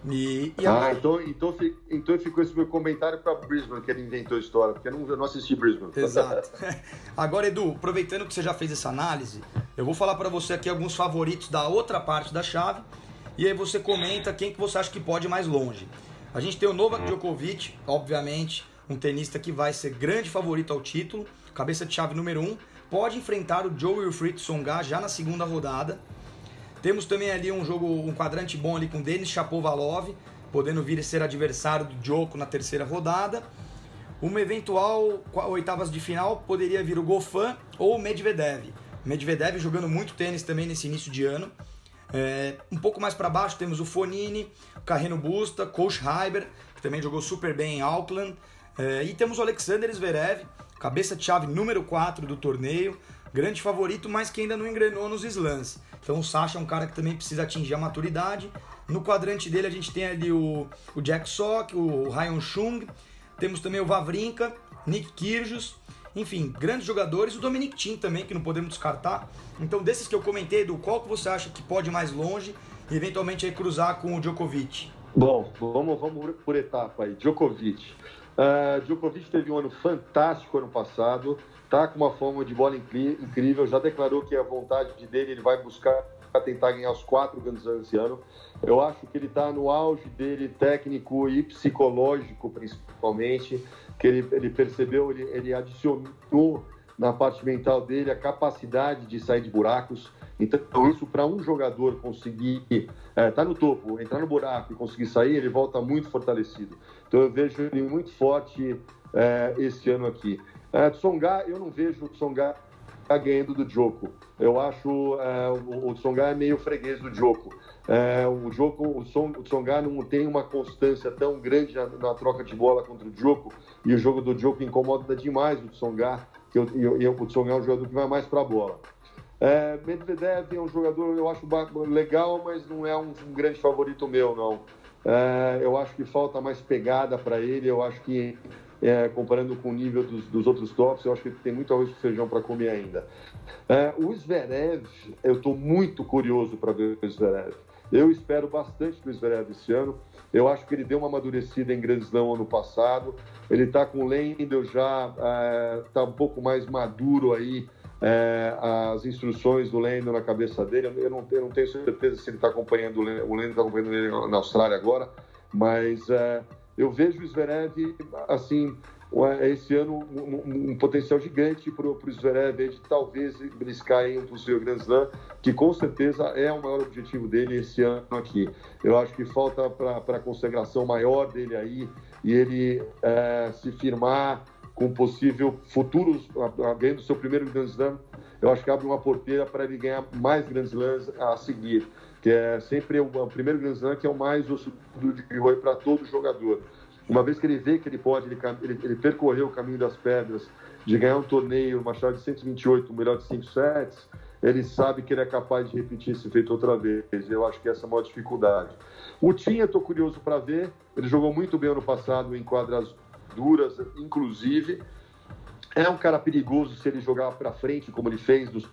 Speaker 1: E, e
Speaker 2: Ah, então, então, então ficou esse meu comentário para Brisbane, que ele inventou a história, porque eu não, eu não assisti Brisbane.
Speaker 1: Exato. [LAUGHS] Agora, Edu, aproveitando que você já fez essa análise, eu vou falar para você aqui alguns favoritos da outra parte da chave e aí você comenta quem que você acha que pode ir mais longe. A gente tem o Novak Djokovic, obviamente, um tenista que vai ser grande favorito ao título, cabeça de chave número um, pode enfrentar o Joe Wilfried Songa já na segunda rodada. Temos também ali um jogo, um quadrante bom ali com Denis Shapovalov, podendo vir a ser adversário do Djoko na terceira rodada. Uma eventual oitavas de final poderia vir o Gofan ou o Medvedev. Medvedev jogando muito tênis também nesse início de ano. É, um pouco mais para baixo temos o Fonini, o Carreno Busta, Coach Heiber, que também jogou super bem em Auckland. É, e temos o Alexander Zverev, cabeça de chave número 4 do torneio, grande favorito, mas que ainda não engrenou nos slams. Então o Sasha é um cara que também precisa atingir a maturidade. No quadrante dele a gente tem ali o, o Jack Sock, o Ryan Chung, temos também o Vavrinka, Nick Kyrgios, enfim, grandes jogadores, o Dominic Thiem também, que não podemos descartar. Então, desses que eu comentei, do qual que você acha que pode ir mais longe e eventualmente aí cruzar com o Djokovic?
Speaker 2: Bom, vamos, vamos por etapa aí. Djokovic. Uh, Djokovic teve um ano fantástico ano passado, tá com uma forma de bola incrível, já declarou que a vontade dele ele vai buscar tentar ganhar os quatro Grand Slams esse ano. Eu acho que ele está no auge dele técnico e psicológico, principalmente, que ele, ele percebeu, ele, ele adicionou na parte mental dele a capacidade de sair de buracos. Então, isso para um jogador conseguir estar tá no topo, entrar no buraco e conseguir sair, ele volta muito fortalecido. Então, eu vejo ele muito forte é, esse ano aqui. É, Tsonga, eu não vejo o Tsonga ganhando do Joko. Eu acho é, o, o Tsonga é meio freguês do Joko. É, o Joko, o, Son, o Tsonga não tem uma constância tão grande na, na, troca de bola contra o Joko e o jogo do Joko incomoda demais o Tsonga, que eu, eu, eu, o Tsonga é um jogador que vai mais para a bola. É, Medvedev é um jogador eu acho legal, mas não é um, um grande favorito meu, não. É, eu acho que falta mais pegada para ele. Eu acho que é, comparando com o nível dos, dos, outros tops, eu acho que ele tem muito arroz com feijão para comer ainda. É, o Zverev, eu estou muito curioso para ver o Zverev. Eu espero bastante do Zverev esse ano. Eu acho que ele deu uma amadurecida em Grand Slam ano passado. Ele está com o Lendl já, está um pouco mais maduro aí. É, as instruções do Lendl na cabeça dele, eu não, eu não tenho certeza se ele está acompanhando o Lendl, o Lendl está acompanhando ele na Austrália agora, mas é, eu vejo o Zverev, assim, esse ano um, um potencial gigante para o Zverev de talvez briscar em um possível Grand Slam, que com certeza é o maior objetivo dele esse ano aqui. Eu acho que falta para a consagração maior dele aí e ele é, se firmar com possível futuros, ganhando seu primeiro Grand Slam, eu acho que abre uma porteira para ele ganhar mais Grand Slams a seguir, que é sempre o, o primeiro Grand Slam que é o mais osso de roi para todo jogador. Uma vez que ele vê que ele pode, ele, ele, ele, percorreu o caminho das pedras, de ganhar um torneio, uma chave de 128, o melhor de 5 sets, ele sabe que ele é capaz de repetir esse feito outra vez. Eu acho que essa é a maior dificuldade. O eu estou curioso para ver, ele jogou muito bem ano passado em quadras duras, inclusive. É um cara perigoso se ele jogar para frente, como ele fez nos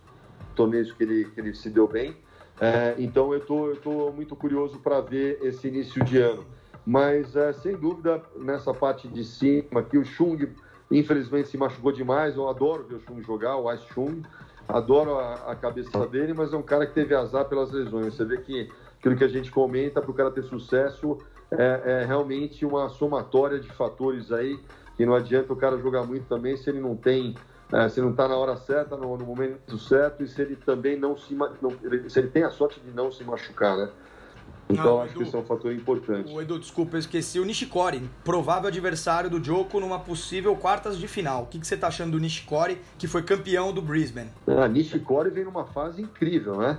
Speaker 2: torneios que ele, que ele se deu bem. É, então eu tô, estou tô muito curioso para ver esse início de ano. Mas, é, sem dúvida, nessa parte de cima aqui, o Chung, infelizmente, se machucou demais. Eu adoro ver o Chung jogar, o Ice Chung. Adoro a, a cabeça dele, mas é um cara que teve azar pelas lesões. Você vê que aquilo que a gente comenta, para o cara ter sucesso, é, é, realmente uma somatória de fatores aí, que não adianta o cara jogar muito também se ele não tem, é, se não está na hora certa, no, no, momento certo, e se ele também não se não, se ele tem a sorte de não se machucar, né? Então não, acho Edu, que isso é um fator importante.
Speaker 1: O Edu, desculpa, eu esqueci o Nishikori, provável adversário do Joko numa possível quartas de final. O que, que você está achando do Nishikori, que foi campeão do Brisbane?
Speaker 2: Ah, Nishikori vem numa fase incrível, né?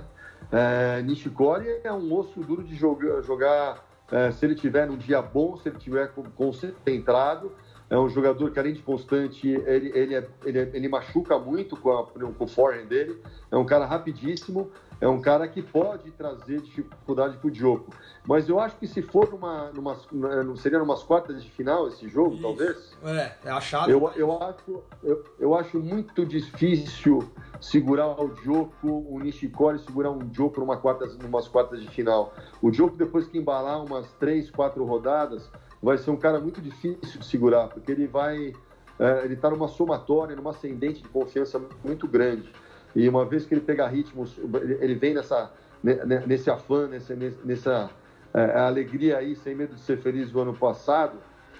Speaker 2: É, Nishikori é um osso duro de jogar, jogar é, se ele tiver num dia bom, se ele tiver concentrado. É um jogador que, além de constante, ele, ele, é, ele, é, ele machuca muito com, a, com o forehand dele. É um cara rapidíssimo, é um cara que pode trazer dificuldade para o Diogo. Mas eu acho que se for numa, numa seria numas quartas de final esse jogo, Isso. talvez.
Speaker 1: É, é a chave.
Speaker 2: Eu, eu, acho, eu, eu acho muito difícil segurar o Diogo, o Nishikori segurar um Diogo numa quartas, numas quartas de final. O Diogo, depois que embalar umas três, quatro rodadas, vai ser um cara muito difícil de segurar, porque ele vai. É, ele está numa somatória, numa ascendente de confiança muito grande. E uma vez que ele pegar ritmos, ele vem nessa, nesse afã, nessa, nessa é, alegria aí, sem medo de ser feliz do ano passado,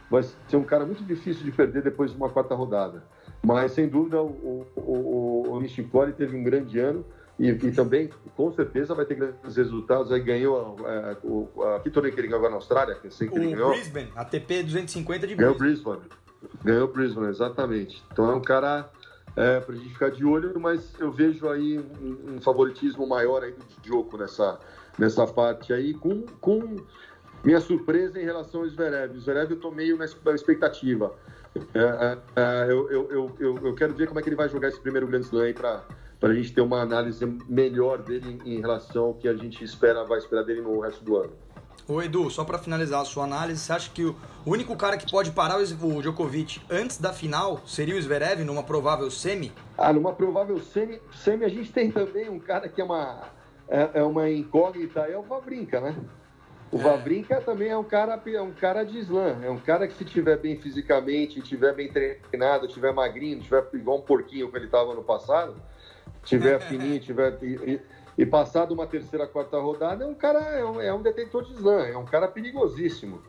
Speaker 2: vai ser um cara muito difícil de perder depois de uma quarta rodada. Mas, sem dúvida, o, o, o, o Nishikori teve um grande ano e, e, também, com certeza, vai ter grandes resultados. Aí ganhou é, o, a, que torneio que ele ganhou na Austrália? Que
Speaker 1: o
Speaker 2: ele
Speaker 1: ganhou? Brisbane, ATP 250 de
Speaker 2: Brisbane. Ganhou Brisbane. Ganhou Brisbane, exatamente. Então é um cara é, para a gente ficar de olho, mas eu vejo aí um, um favoritismo maior aí do Djoko nessa, nessa parte aí, com, com minha surpresa em relação ao Zverev. O Zverev eu tô meio na expectativa. É, é, é, eu, eu, eu, eu, quero ver como é que ele vai jogar esse primeiro Grand Slam aí para para a gente ter uma análise melhor dele em relação ao que a gente espera, vai esperar dele no resto do ano.
Speaker 1: Ô Edu, só para finalizar a sua análise, você acha que o único cara que pode parar o Djokovic antes da final seria o Zverev numa provável semi?
Speaker 2: Ah, numa provável semi, semi a gente tem também um cara que é uma, é, é uma incógnita, é o Vavrinka, né? O é. Vavrinka também é um cara, é um cara de slam, é um cara que se tiver bem fisicamente, tiver bem treinado, tiver magrinho, tiver igual um porquinho que ele estava no passado, tiver fininho, tiver e, e passado uma terceira, quarta rodada, é um cara é um, é um detentor de slam, é um cara perigosíssimo.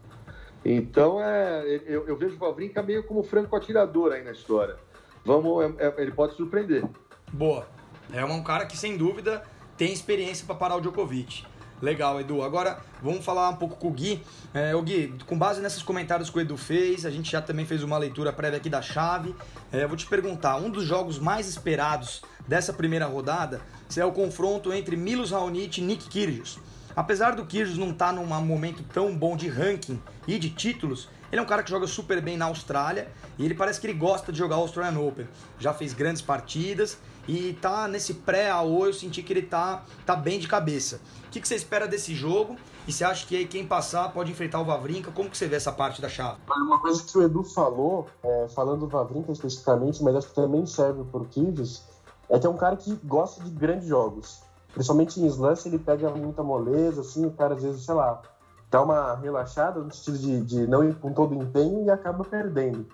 Speaker 2: Então é, eu, eu vejo o Vavrinka meio como franco atirador aí na história. Vamos, é, é, ele pode surpreender.
Speaker 1: Boa. É um cara que sem dúvida tem experiência para parar o Djokovic. Legal, Edu. Agora vamos falar um pouco com o Gui. É, o Gui, com base nesses comentários que o Edu fez, a gente já também fez uma leitura prévia aqui da chave. É, vou te perguntar: um dos jogos mais esperados dessa primeira rodada é o confronto entre Milos Raonic e Nick Kyrgios. Apesar do Kyrgios não estar tá num momento tão bom de ranking e de títulos, ele é um cara que joga super bem na Austrália e ele parece que ele gosta de jogar o Australian Open. Já fez grandes partidas e tá nesse pré-AO eu senti que ele tá, tá bem de cabeça. O que, que você espera desse jogo? E você acha que aí quem passar pode enfrentar o Vavrinka? Como que você vê essa parte da chave?
Speaker 3: Uma coisa que o Edu falou, é, falando do Vavrinka especificamente, mas acho que também serve para o Kyrgios, é que é um cara que gosta de grandes jogos. Principalmente em slam, ele pega muita moleza, assim, o cara às vezes, sei lá, dá uma relaxada no sentido de, de não ir com todo o empenho e acaba perdendo.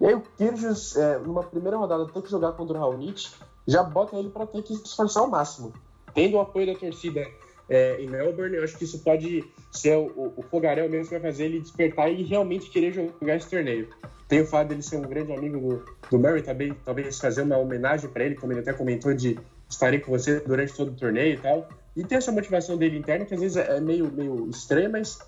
Speaker 3: E aí o Kyrgios, é, numa primeira rodada, tem que jogar contra o Raonic, já bota ele para ter que se esforçar ao máximo. Tendo o apoio da torcida é, em Melbourne, eu acho que isso pode ser o, o fogaréu mesmo que vai fazer ele despertar e realmente querer jogar esse torneio. Tem o fato dele ser um grande amigo do, do Murray, também, talvez fazer uma homenagem para ele, como ele até comentou, de estarei com você durante todo o torneio e tal. E tem essa motivação dele interna, que às vezes é meio, meio estranha, mas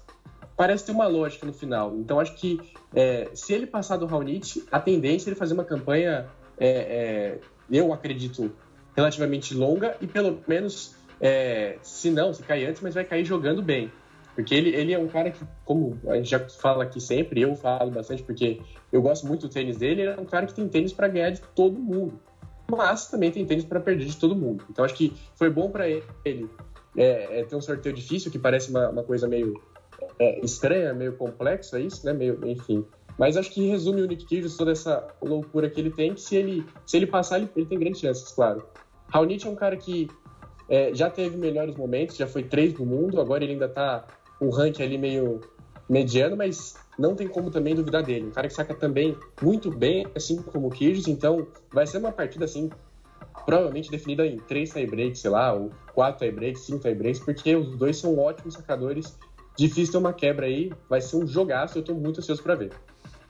Speaker 3: parece ter uma lógica no final. Então acho que é, se ele passar do Raonic, a tendência é ele fazer uma campanha, é, é, eu acredito, relativamente longa e pelo menos, é, se não, se cair antes, mas vai cair jogando bem. Porque ele, ele é um cara que, como a gente já fala aqui sempre, eu falo bastante porque eu gosto muito do tênis dele, ele é um cara que tem tênis para ganhar de todo mundo. Mas também tem tênis para perder de todo mundo. Então acho que foi bom para ele é, é, ter um sorteio difícil, que parece uma, uma coisa meio é, estranha, meio complexa, isso, né? Meio, enfim. Mas acho que resume o Nick Kyrgios toda essa loucura que ele tem, que se ele, se ele passar, ele, ele tem grandes chances, claro. Raonic é um cara que é, já teve melhores momentos, já foi três do mundo, agora ele ainda está um ranking ali meio mediano, mas não tem como também duvidar dele. Um cara que saca também muito bem, assim como o Kyrgios, então vai ser uma partida assim provavelmente definida em três tiebreaks, sei lá, ou quatro tiebreaks, cinco tiebreaks, porque os dois são ótimos sacadores. Difícil ter uma quebra aí, vai ser um jogaço, eu estou muito ansioso para ver.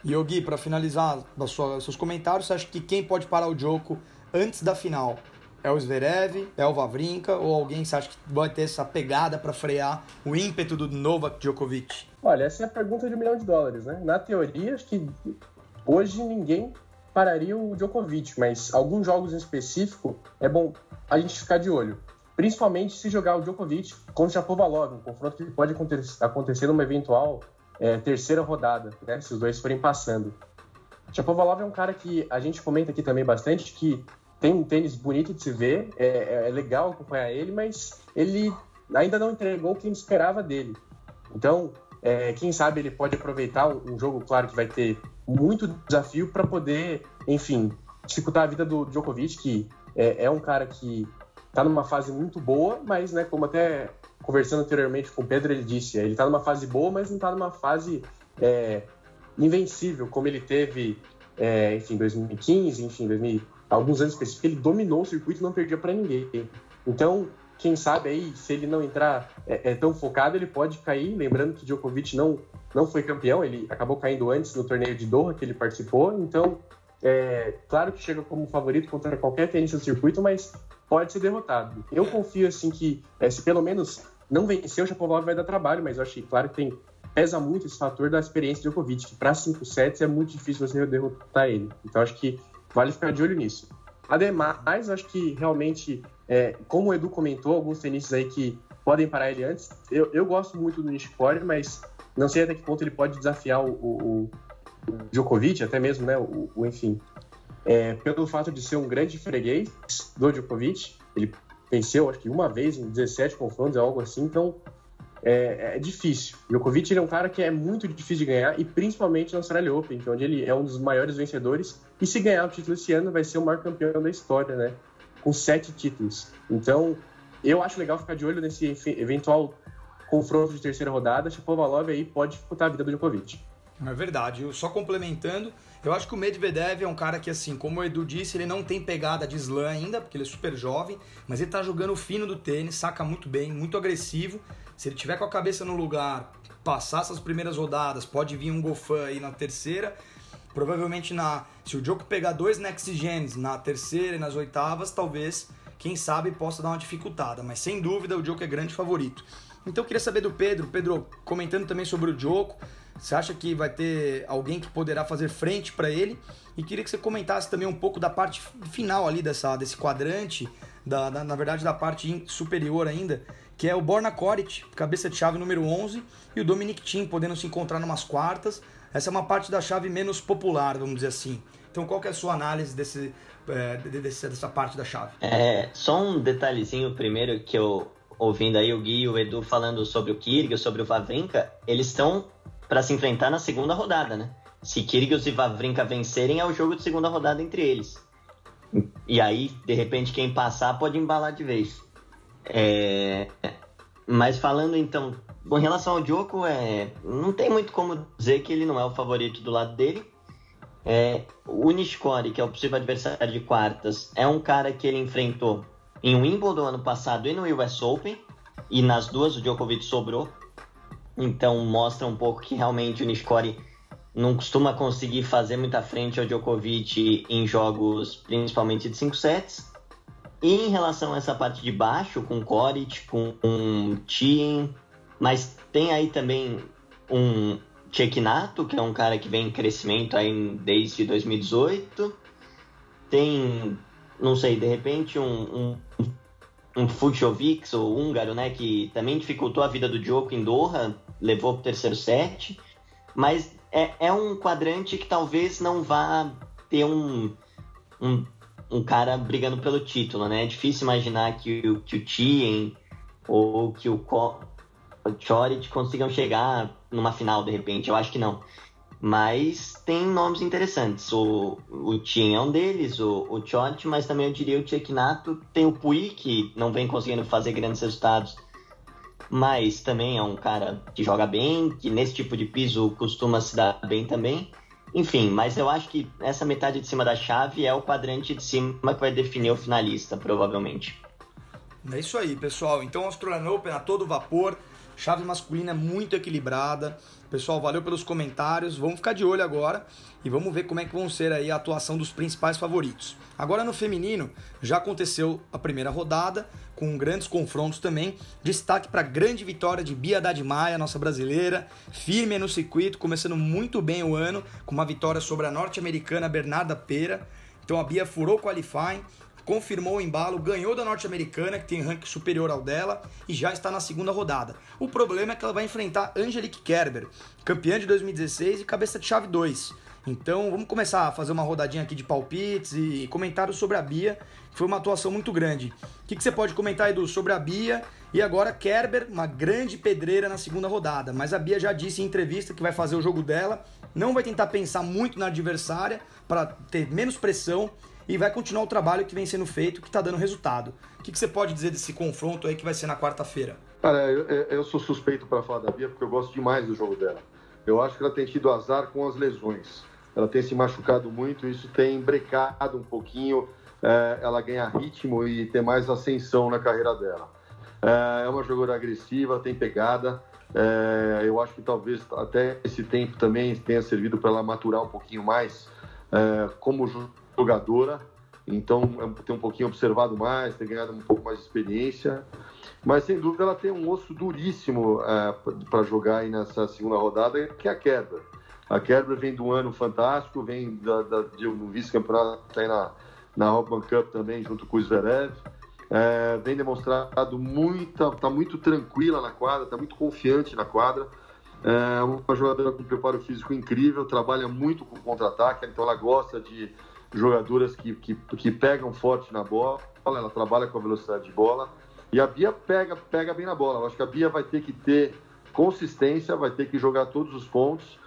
Speaker 1: Yogi, para finalizar os seus comentários, você acha que quem pode parar o jogo antes da final é o Zverev, é o Vavrinka ou alguém você acha que vai ter essa pegada para frear o ímpeto do Novak Djokovic?
Speaker 3: Olha, essa é a pergunta de um milhão de dólares, né? Na teoria, acho que hoje ninguém pararia o Djokovic, mas alguns jogos em específico é bom a gente ficar de olho. Principalmente se jogar o Djokovic contra Shapovalov, um confronto que pode acontecer numa eventual é, terceira rodada, né? Se os dois forem passando. Chapovalov é um cara que a gente comenta aqui também bastante, que tem um tênis bonito de se ver, é, é legal acompanhar ele, mas ele ainda não entregou o que a gente esperava dele. Então, é, quem sabe ele pode aproveitar um jogo, claro, que vai ter muito desafio para poder, enfim, dificultar a vida do Djokovic, que é, é um cara que está numa fase muito boa, mas, né, como até conversando anteriormente com o Pedro, ele disse, ele está numa fase boa, mas não está numa fase é, invencível, como ele teve, é, enfim, 2015, enfim, 2000, alguns anos específicos, ele dominou o circuito e não perdia para ninguém. Então, quem sabe aí, se ele não entrar é, é, tão focado, ele pode cair. Lembrando que Djokovic não, não foi campeão, ele acabou caindo antes no torneio de Doha que ele participou. Então, é, claro que chega como favorito contra qualquer tenista do circuito, mas pode ser derrotado. Eu confio assim que é, se pelo menos não vencer, o Shapovalov vai dar trabalho, mas eu achei claro que tem pesa muito esse fator da experiência de Djokovic, que para 5 sets é muito difícil você derrotar ele. Então acho que vale ficar de olho nisso. Ademais, acho que realmente, é, como o Edu comentou, alguns tenistas aí que podem parar ele antes, eu, eu gosto muito do Nishikori, mas não sei até que ponto ele pode desafiar o, o, o Djokovic, até mesmo, né, o, o enfim, é, pelo fato de ser um grande freguês do Djokovic, ele venceu acho que uma vez em 17 confrontos, algo assim, então é, é difícil. Djokovic é um cara que é muito difícil de ganhar, e principalmente no Australia Open, é onde ele é um dos maiores vencedores. E se ganhar o título esse ano, vai ser o maior campeão da história, né? Com sete títulos. Então, eu acho legal ficar de olho nesse eventual confronto de terceira rodada. Shapovalov aí pode disputar a vida do Djokovic.
Speaker 1: É verdade. Eu, só complementando, eu acho que o Medvedev é um cara que, assim, como o Edu disse, ele não tem pegada de slam ainda, porque ele é super jovem, mas ele tá jogando fino do tênis, saca muito bem, muito agressivo. Se ele tiver com a cabeça no lugar, passar essas primeiras rodadas, pode vir um Gofan aí na terceira. Provavelmente na. Se o jogo pegar dois Next Gens na terceira e nas oitavas, talvez, quem sabe, possa dar uma dificultada. Mas sem dúvida o Djoko é grande favorito. Então eu queria saber do Pedro, Pedro, comentando também sobre o Djoko, você acha que vai ter alguém que poderá fazer frente para ele? E queria que você comentasse também um pouco da parte final ali dessa, desse quadrante, da, da na verdade da parte superior ainda, que é o Borna Koric, cabeça de chave número 11, e o Dominic Thiem podendo se encontrar numas quartas. Essa é uma parte da chave menos popular, vamos dizer assim. Então, qual que é a sua análise desse, é, desse, dessa parte da chave?
Speaker 4: É, só um detalhezinho primeiro que eu ouvindo aí o Gui e o Edu falando sobre o Kyrgios, sobre o Vavrinka, eles estão para se enfrentar na segunda rodada, né? Se Kyrgios e Vavrinka vencerem, é o jogo de segunda rodada entre eles. E aí, de repente, quem passar pode embalar de vez. É... Mas falando então, com relação ao Djoko, é... não tem muito como dizer que ele não é o favorito do lado dele. É... O Nishikori, que é o possível adversário de quartas, é um cara que ele enfrentou em Wimbledon ano passado e no US Open. E nas duas o Djokovic sobrou. Então mostra um pouco que realmente o Nishikori não costuma conseguir fazer muita frente ao Djokovic em jogos principalmente de 5 sets. Em relação a essa parte de baixo, com Koric, com um Tien, mas tem aí também um Cekinato, que é um cara que vem em crescimento aí desde 2018. Tem, não sei, de repente um, um um Fujovic, o húngaro, né, que também dificultou a vida do Djoko em Doha, levou para o terceiro set, mas é, é um quadrante que talvez não vá ter um, um, um cara brigando pelo título, né? É difícil imaginar que, o, que o Tien ou que o, o Chorit consigam chegar numa final de repente. Eu acho que não. Mas tem nomes interessantes. O, o Tien é um deles, o, o mas também eu diria o Tchekinato. Tem o Pui, que não vem conseguindo fazer grandes resultados, mas também é um cara que joga bem, que nesse tipo de piso costuma se dar bem também. Enfim, mas eu acho que essa metade de cima da chave é o quadrante de cima que vai definir o finalista, provavelmente.
Speaker 1: É isso aí, pessoal. Então, Australian Open a todo vapor. Chave masculina muito equilibrada. Pessoal, valeu pelos comentários. Vamos ficar de olho agora e vamos ver como é que vão ser aí a atuação dos principais favoritos. Agora no feminino, já aconteceu a primeira rodada, com grandes confrontos também. Destaque para a grande vitória de Bia Haddad Maia, nossa brasileira, firme no circuito, começando muito bem o ano, com uma vitória sobre a norte-americana Bernarda Pera. Então a Bia furou o qualifying, confirmou o embalo, ganhou da norte-americana, que tem ranking superior ao dela, e já está na segunda rodada. O problema é que ela vai enfrentar Angelique Kerber, campeã de 2016 e cabeça de chave 2. Então vamos começar a fazer uma rodadinha aqui de palpites e comentários sobre a Bia, foi uma atuação muito grande. O que, que você pode comentar, Edu, sobre a Bia? E agora Kerber, uma grande pedreira na segunda rodada. Mas a Bia já disse em entrevista que vai fazer o jogo dela, não vai tentar pensar muito na adversária para ter menos pressão e vai continuar o trabalho que vem sendo feito, que está dando resultado. O que, que, você pode dizer desse confronto aí que vai ser na quarta-feira?
Speaker 2: Cara, eu, eu, sou suspeito para falar da Bia porque eu gosto demais do jogo dela. Eu acho que ela tem tido azar com as lesões. Ela tem se machucado muito, isso tem brecado um pouquinho é, ela ganhar ritmo e ter mais ascensão na carreira dela. É, é uma jogadora agressiva, tem pegada. É, eu acho que talvez até esse tempo também tenha servido para ela maturar um pouquinho mais é, como jogadora, então é, tem um pouquinho observado mais, tem ganhado um pouco mais de experiência, mas sem dúvida ela tem um osso duríssimo é, para jogar aí nessa segunda rodada, que é a Kerber. A Kerber vem um ano fantástico, vem da, da, de um vice-campeonato tá aí na, na Hopman Cup também, junto com o Zverev. É, vem demonstrado muita, tá muito tranquila na quadra, tá muito confiante na quadra. É uma jogadora com preparo físico incrível, trabalha muito com contra-ataque, então ela gosta de jogadoras que, que, que pegam forte na bola, ela trabalha com a velocidade de bola. E a Bia pega, pega bem na bola. Eu acho que a Bia vai ter que ter consistência, vai ter que jogar todos os pontos,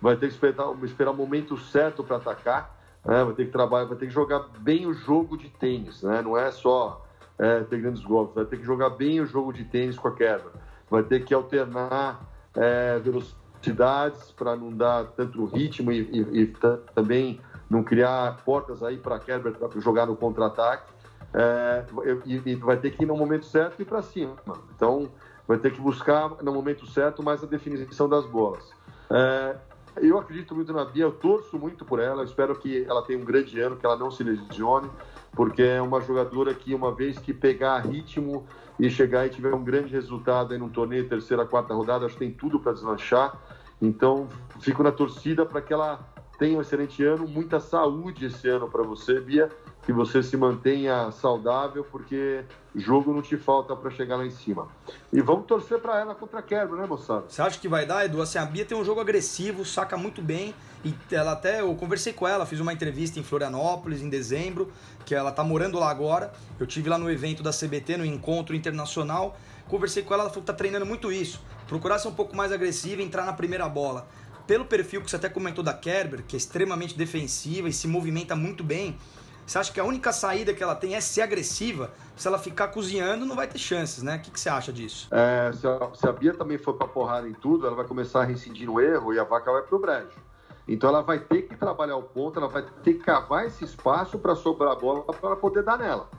Speaker 2: vai ter que esperar, esperar o momento certo para atacar, né? vai ter que trabalhar, vai ter que jogar bem o jogo de tênis, né? não é só é, ter grandes golpes, vai ter que jogar bem o jogo de tênis com a queda, vai ter que alternar é, velocidades para não dar tanto ritmo e, e, e também não criar portas aí para Kerber jogar no contra-ataque. É, e, e, vai ter que ir no momento certo e para cima. Então, vai ter que buscar no momento certo mais a definição das bolas. É, eu acredito muito na Bia, eu torço muito por ela, espero que ela tenha um grande ano, que ela não se lesione, porque é uma jogadora que, uma vez que pegar ritmo e chegar e tiver um grande resultado aí no torneio, terceira, quarta rodada, acho que tem tudo para deslanchar. Então, fico na torcida para que ela tenha um excelente ano, muita saúde esse ano para você, Bia, que você se mantenha saudável, porque jogo não te falta para chegar lá em cima. E vamos torcer para ela contra a Kerber, né, moçada?
Speaker 1: Você acha que vai dar, Edu? Assim, a Bia tem um jogo agressivo, saca muito bem, e ela até, eu conversei com ela, fiz uma entrevista em Florianópolis em dezembro, que ela tá morando lá agora. Eu tive lá no evento da CBT, no encontro internacional, conversei com ela, ela falou que tá treinando muito isso. Procurar ser um pouco mais agressiva entrar na primeira bola pelo perfil que você até comentou da Kerber, que é extremamente defensiva e se movimenta muito bem, você acha que a única saída que ela tem é ser agressiva? Se ela ficar cozinhando, não vai ter chances, né? O que, que você acha disso?
Speaker 2: É, se, a, se, a, Bia também for pra porrada em tudo, ela vai começar a reincidir no erro e a vaca vai pro brejo. Então ela vai ter que trabalhar o ponto, ela vai ter que cavar esse espaço para sobrar a bola para poder dar nela.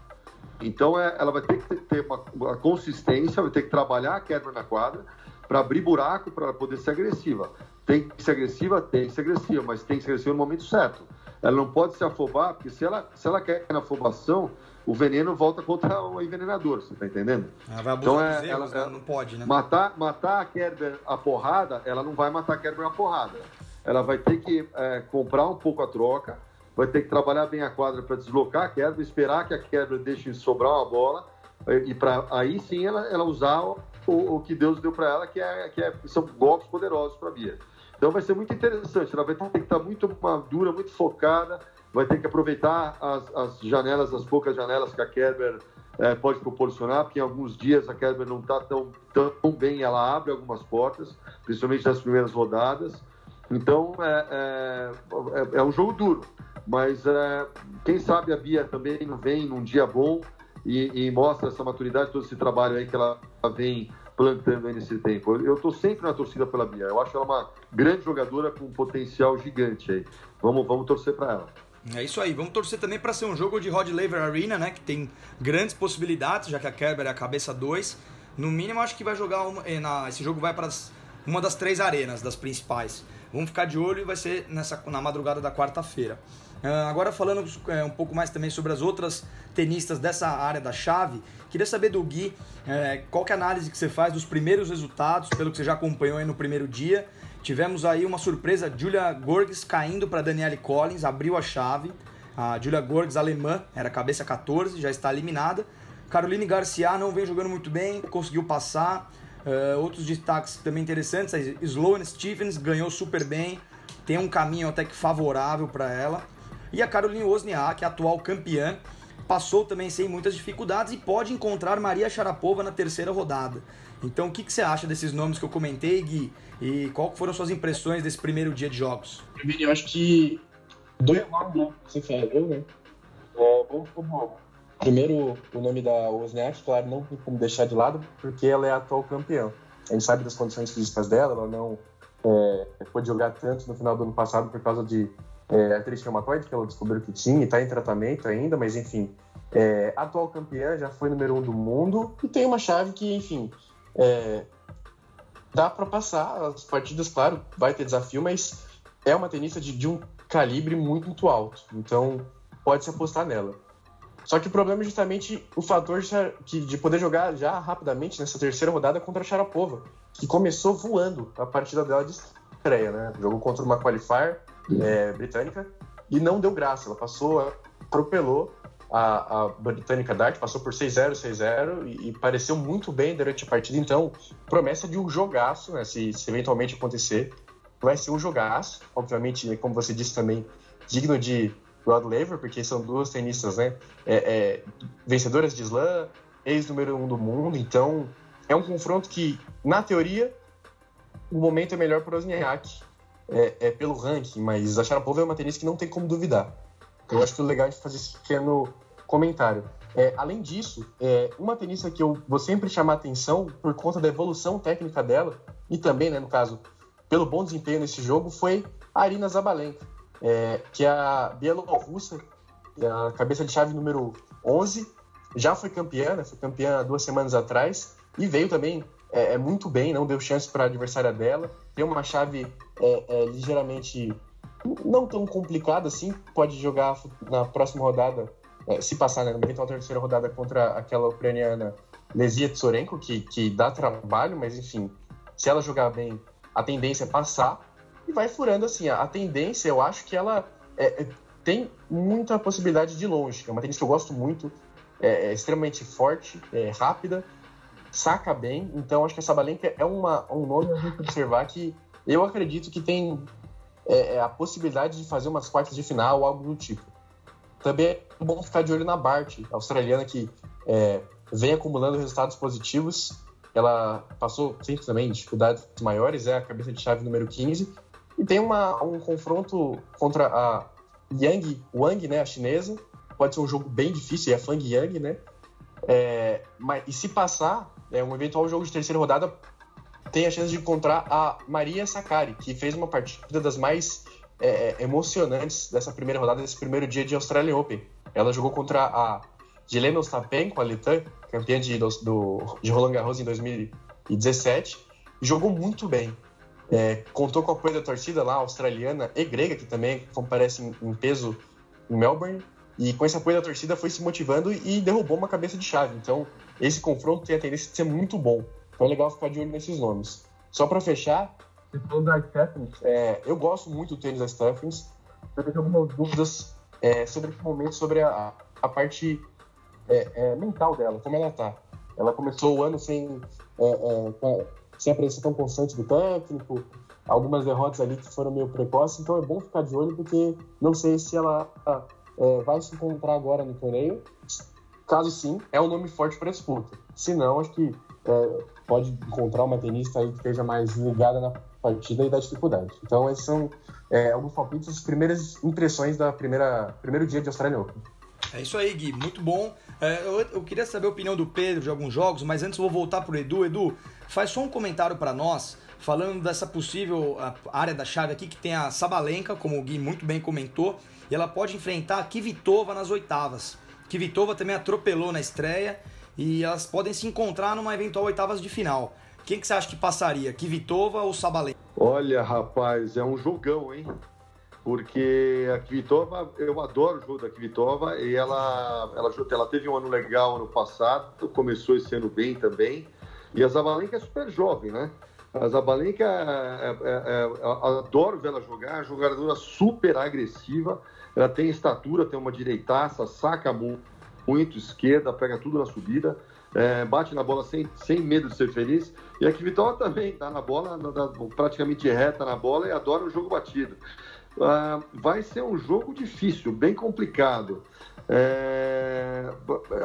Speaker 2: Então é, ela vai ter que ter uma, uma, consistência, vai ter que trabalhar a quebra na quadra para abrir buraco para poder ser agressiva. Tem que ser agressiva? Tem que ser agressiva, mas tem que ser agressiva no momento certo. Ela não pode se afobar, porque se ela, se ela quer na afobação, o veneno volta contra o envenenador, você tá entendendo?
Speaker 1: Ela vai então é, erros, ela, né? não pode, né?
Speaker 2: Matar, matar a Kerber a porrada, ela não vai matar a Kerber a porrada. Ela vai ter que é, comprar um pouco a troca, vai ter que trabalhar bem a quadra para deslocar a Kerber, esperar que a Kerber deixe sobrar uma bola, e para aí sim ela, ela usar o, o que Deus deu para ela, que, é, que é, são golpes poderosos para a Bia. Então vai ser muito interessante. Ela vai ter que estar muito madura, muito focada, vai ter que aproveitar as, as janelas, as poucas janelas que a Kerber é, pode proporcionar, porque em alguns dias a Kerber não está tão, tão bem, ela abre algumas portas, principalmente nas primeiras rodadas. Então é, é, é, é um jogo duro, mas é, quem sabe a Bia também não vem num dia bom e, e mostra essa maturidade, todo esse trabalho aí que ela vem plantando aí nesse tempo. Eu estou sempre na torcida pela Bia. Eu acho ela uma grande jogadora com um potencial gigante aí. Vamos, vamos torcer para ela.
Speaker 1: É isso aí, vamos torcer também para ser um jogo de Rod Laver Arena, né? Que tem grandes possibilidades, já que a Kerber é a cabeça 2. No mínimo, acho que vai jogar. Uma, eh, na, esse jogo vai para uma das três arenas, das principais. Vamos ficar de olho e vai ser nessa, na madrugada da quarta-feira. Uh, agora falando uh, um pouco mais também sobre as outras tenistas dessa área da chave, queria saber do Gui uh, qual que é a análise que você faz dos primeiros resultados, pelo que você já acompanhou aí no primeiro dia. Tivemos aí uma surpresa, Julia Gorges caindo para Danielle Collins, abriu a chave. A Julia Gorges, alemã, era cabeça 14, já está eliminada. Caroline Garcia não vem jogando muito bem, conseguiu passar. Uh, outros destaques também interessantes, a Sloane Stephens ganhou super bem. tem um caminho até que favorável para ela. E a Caroline Wozniak, atual campeã, passou também sem muitas dificuldades e pode encontrar Maria Sharapova na terceira rodada. Então, o que, que você acha desses nomes que eu comentei, Gui? E qual foram suas impressões desse primeiro dia de jogos?
Speaker 3: Eu acho que dois nomes né, você falou, né? É, vamos como Primeiro, o nome da Wozniak, claro, não tem como deixar de lado, porque ela é a atual campeã. A gente sabe das condições físicas dela, ela não é, pôde jogar tanto no final do ano passado por causa de é, artrite reumatoide, que ela descobriu que tinha e está em tratamento ainda, mas enfim, é, atual campeã, já foi número um do mundo e tem uma chave que, enfim, é, dá para passar as partidas, claro, vai ter desafio, mas é uma tenista de, de um calibre muito alto, então pode se apostar nela. Só que o problema é justamente o fator de poder jogar já rapidamente nessa terceira rodada contra a Sharapova, que começou voando a partida dela de estreia, né? Jogou contra uma qualifier é, britânica e não deu graça. Ela passou, atropelou a, a britânica Dart, passou por 6-0, 6-0 e, e, pareceu muito bem durante a partida. Então, promessa de um jogaço, né? Se, se eventualmente acontecer, vai ser um jogaço. Obviamente, como você disse também, digno de Rod Laver, porque são duas tenistas, né? É, é, vencedoras de slam, ex-número um do mundo. Então, é um confronto que, na teoria, o momento é melhor para o Wozniak é, é, pelo ranking, mas a Sharapova é uma tenista que não tem como duvidar. Eu acho que o legal é fazer esse pequeno comentário. É, além disso, é, uma tenista que eu vou sempre chamar atenção por conta da evolução técnica dela, e também, né, no caso, pelo bom desempenho nesse jogo, foi a Arina Zabalenka, é, que é a bielorrussa, é a cabeça de chave número 11, já foi campeã, né, foi campeã duas semanas atrás, e veio também é, é muito bem, não deu chance para a adversária dela. Tem uma chave é, é, ligeiramente não tão complicada assim, pode jogar na próxima rodada, é, se passar né, na terceira rodada contra aquela ucraniana Lesia Tsorenko, que, que dá trabalho, mas enfim, se ela jogar bem, a tendência é passar e vai furando assim. A, a tendência, eu acho que ela é, é, tem muita possibilidade de longe. É uma tendência que eu gosto muito, é, é extremamente forte, é rápida saca bem. Então acho que essa Sabalenka é uma, um nome a gente observar que eu acredito que tem é, é, a possibilidade de fazer umas quartas de final ou algo do tipo. Também é bom ficar de olho na Bart, australiana que é, vem acumulando resultados positivos. Ela passou sempre também dificuldades maiores, é a cabeça de chave número 15. E tem uma, um confronto contra a Yang Wang, né, a chinesa. Pode ser um jogo bem difícil, é a Fang Yang, né? É, mas, e se passar, é, um eventual jogo de terceira rodada tem a chance de encontrar a Maria Sakari, que fez uma partida das mais é, é emocionantes dessa primeira rodada, desse primeiro dia de Australian Open. Ela jogou contra a Jelena Ostapenko, a Letã, campeã de, do, de Roland Garros em 2017, e jogou muito bem. É, contou com o apoio da torcida lá, australiana e grega, que também comparece em, em peso em Melbourne, e com esse apoio da torcida foi se motivando e derrubou uma cabeça de chave. Então, esse confronto tem a tendência de ser muito bom. Então é legal ficar de olho nesses nomes. Só para fechar, você falou da Stephens, é, eu gosto muito do tênis da Stephens. Eu tenho algumas dúvidas é, sobre esse momento, sobre a, a parte é, é, mental dela, como ela tá. Ela começou o ano sem, é, é, sem a presença tão constante do técnico, algumas derrotas ali que foram meio precoces, então é bom ficar de olho porque não sei se ela vai se encontrar agora no torneio. Caso sim, é um nome forte para disputa. Se não, acho que é, pode encontrar uma tenista aí que esteja mais ligada na partida e da dificuldade. Então, esses são é, alguns palpites, as primeiras impressões da primeira primeiro dia de Australian Open.
Speaker 1: É isso aí, Gui, muito bom. É, eu, eu, queria saber a opinião do Pedro de alguns jogos, mas antes eu vou voltar para o Edu. Edu, faz só um comentário para nós, falando dessa possível área da chave aqui, que tem a Sabalenka, como o Gui muito bem comentou, e ela pode enfrentar a Kvitova nas oitavas. Kvitova também atropelou na estreia e elas podem se encontrar numa eventual oitavas de final. Quem que você acha que passaria, Kvitova ou Sabalenka?
Speaker 2: Olha, rapaz, é um jogão, hein? Porque a Kvitova, eu adoro o jogo da Kvitova e ela, ela, ela teve um ano legal ano passado, começou esse ano bem também. E a Zabalenka é super jovem, né? A Zabalenka, é, é, é, adoro ver ela jogar, jogadora super agressiva, ela tem estatura, tem uma direitaça, saca muito, muito, esquerda, pega tudo na subida, é, bate na bola sem, sem medo de ser feliz. E a Kvitova também tá na bola, praticamente reta na bola e adora o jogo batido. Uh, vai ser um jogo difícil, bem complicado. É...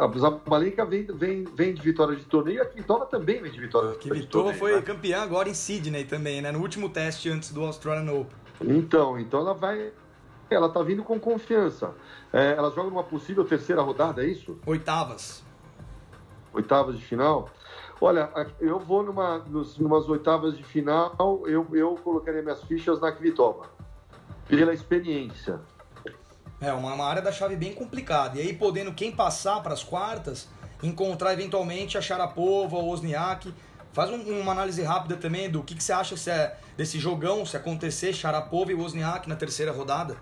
Speaker 2: A Zabalenka vem, vem, vem de vitória de torneio e a Kvitova também vem de vitória
Speaker 1: que de torneio. foi né? campeã agora em Sydney também, né? No último teste antes do Australian Open.
Speaker 2: Então, então ela vai... Ela tá vindo com confiança. É, ela joga numa possível terceira rodada, é isso?
Speaker 1: Oitavas.
Speaker 2: Oitavas de final? Olha, eu vou numa, numas oitavas de final, eu, eu colocaria minhas fichas na Kvitova. Pela experiência.
Speaker 1: É, uma, uma área da chave bem complicada. E aí, podendo quem passar para as quartas, encontrar eventualmente a Sharapova ou Osniak. Faz um, uma análise rápida também do que, que você acha se é desse jogão, se acontecer Sharapova e Wozniak na terceira rodada.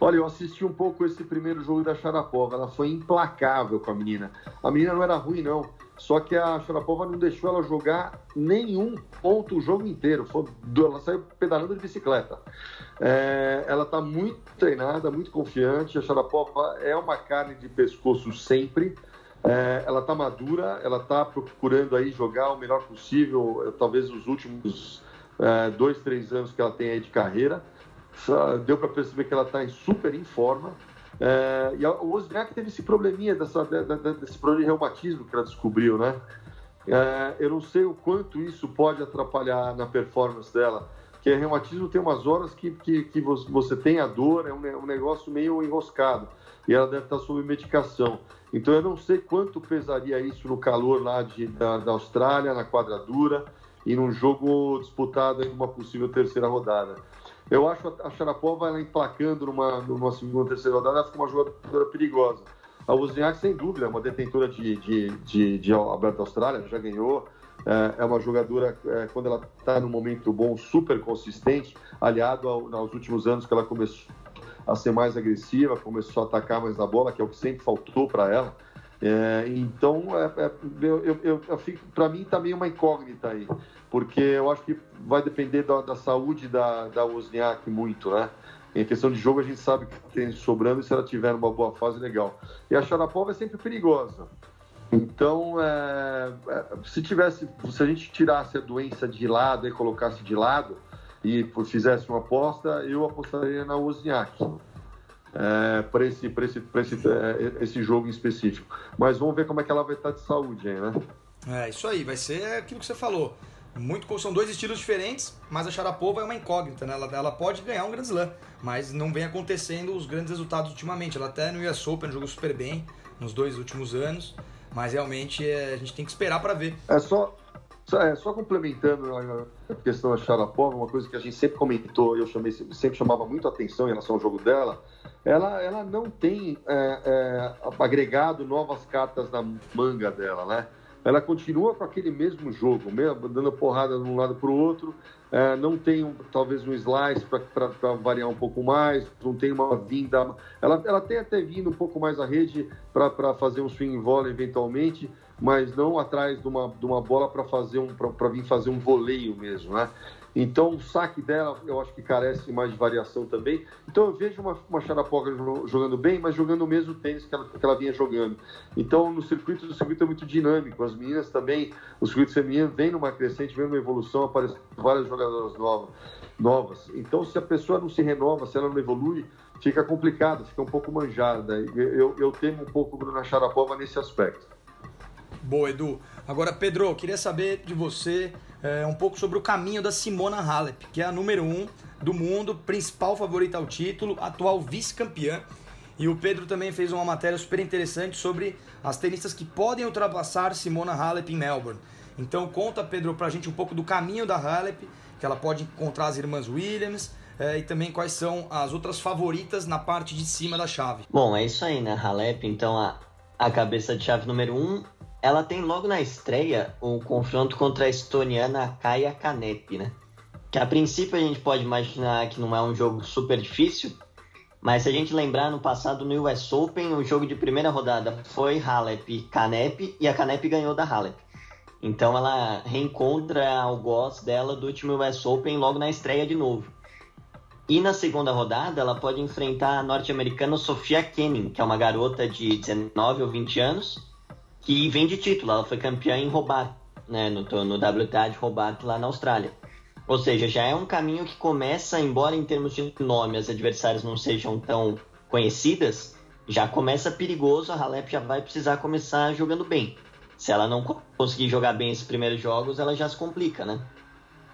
Speaker 2: Olha, eu assisti um pouco esse primeiro jogo da Sharapova. Ela foi implacável com a menina. A menina não era ruim, não. Só que a Sharapova não deixou ela jogar nenhum ponto o jogo inteiro. Ela saiu pedalando de bicicleta. É, ela está muito treinada, muito confiante. A Sharapova é uma carne de pescoço sempre. É, ela está madura, ela está procurando aí jogar o melhor possível, talvez os últimos é, dois, três anos que ela tem aí de carreira. Deu para perceber que ela está super em forma. É, e o Wozniak teve esse probleminha, dessa, desse problema de reumatismo que ela descobriu, né? É, eu não sei o quanto isso pode atrapalhar na performance dela, que é reumatismo tem umas horas que, que, que você tem a dor, é um, um negócio meio enroscado, e ela deve estar sob medicação. Então eu não sei quanto pesaria isso no calor lá de, da, da Austrália, na quadradura, e num jogo disputado em uma possível terceira rodada. Eu acho a Sharapova ela emplacando numa, numa segunda, terceira rodada, ela fica uma jogadora perigosa. A Wozniak, sem dúvida, é uma detentora de, de, de, de Aberto Austrália, já ganhou. É, é uma jogadora, é, quando ela está num momento bom, super consistente, aliado ao, aos últimos anos que ela começou a ser mais agressiva, começou a atacar mais na bola, que é o que sempre faltou para ela. É, então, é, é, eu, eu, eu, para mim também tá uma incógnita aí, porque eu acho que vai depender da, da saúde da, da Wozniak muito, né? Em questão de jogo, a gente sabe que tem sobrando e se ela tiver uma boa fase, legal. E a Sharapova é sempre perigosa. Então, é, é, se tivesse, se a gente tirasse a doença de lado e colocasse de lado e fizesse uma aposta, eu apostaria na Wozniak é, para esse, esse, esse, é, esse jogo em específico. Mas vamos ver como é que ela vai estar de saúde aí, né?
Speaker 1: É, isso aí, vai ser aquilo que você falou. Muito, são dois estilos diferentes, mas a Sharapova é uma incógnita, né? Ela, ela pode ganhar um Grand Slam, mas não vem acontecendo os grandes resultados ultimamente. Ela até no US Open jogou super bem nos dois últimos anos, mas realmente é, a gente tem que esperar para ver.
Speaker 2: É só, só, é, só complementando a questão da Sharapova, uma coisa que a gente sempre comentou, eu chamei, sempre chamava muito atenção em relação ao jogo dela, ela, ela não tem é, é, agregado novas cartas na manga dela, né? Ela continua com aquele mesmo jogo, mesmo, dando porrada de um lado para o outro, é, não tem um, talvez um slice para variar um pouco mais, não tem uma vinda. Ela, ela tem até vindo um pouco mais à rede para fazer um swing volley eventualmente, mas não atrás de uma, de uma bola para fazer um para vir fazer um voleio mesmo, né? Então, o saque dela, eu acho que carece mais de variação também. Então, eu vejo uma, uma Sharapova jogando bem, mas jogando o mesmo tênis que ela, que ela vinha jogando. Então, no circuito, o circuito é muito dinâmico. As meninas também, o circuito feminino vem numa crescente, vem numa evolução, aparecem várias jogadoras novas. novas. Então, se a pessoa não se renova, se ela não evolui, fica complicado, fica um pouco manjada. Eu, eu temo um pouco Bruna Sharapova nesse aspecto.
Speaker 1: Boa, Edu. Agora, Pedro, queria saber de você é, um pouco sobre o caminho da Simona Halep, que é a número um do mundo, principal favorita ao título, atual vice-campeã. E o Pedro também fez uma matéria super interessante sobre as tenistas que podem ultrapassar Simona Halep em Melbourne. Então conta, Pedro, pra gente um pouco do caminho da Halep, que ela pode encontrar as irmãs Williams, é, e também quais são as outras favoritas na parte de cima da chave.
Speaker 4: Bom, é isso aí, né? Halep, então a, a cabeça de chave número um ela tem logo na estreia um confronto contra a estoniana Kaya Kanepi, né? Que a princípio a gente pode imaginar que não é um jogo super difícil, mas se a gente lembrar no passado no US Open, o jogo de primeira rodada foi Halep Kanepi e a Kanepi ganhou da Halep. Então ela reencontra o gosto dela do último US Open logo na estreia de novo. E na segunda rodada, ela pode enfrentar a norte-americana Sofia Kenin, que é uma garota de 19 ou 20 anos, que vem de título. Ela foi campeã em Hobart, né, no, no WTA de Hobart lá na Austrália. Ou seja, já é um caminho que começa, embora em termos de nome as adversárias não sejam tão conhecidas, já começa perigoso. A Halep já vai precisar começar jogando bem. Se ela não conseguir jogar bem esses primeiros jogos, ela já se complica, né?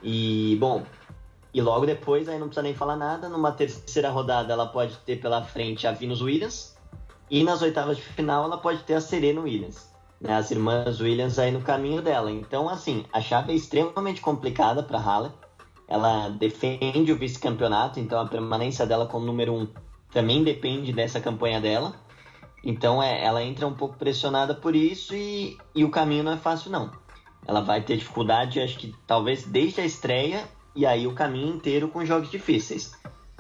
Speaker 4: E, bom, e logo depois, aí não precisa nem falar nada, numa terceira rodada ela pode ter pela frente a Venus Williams, e nas oitavas de final ela pode ter a Serena Williams, né? As irmãs Williams aí no caminho dela. Então, assim, a chave é extremamente complicada para Halle. Ela defende o vice-campeonato, então a permanência dela como número um também depende dessa campanha dela. Então é, ela entra um pouco pressionada por isso e, e o caminho não é fácil não. Ela vai ter dificuldade, acho que talvez desde a estreia e aí o caminho inteiro com jogos difíceis.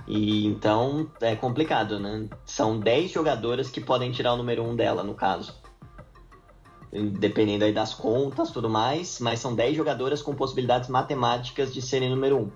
Speaker 4: E então é complicado, né? São 10 jogadoras que podem tirar o número 1 dela, no caso. Dependendo aí das contas tudo mais, mas são 10 jogadoras com possibilidades matemáticas de serem número 1.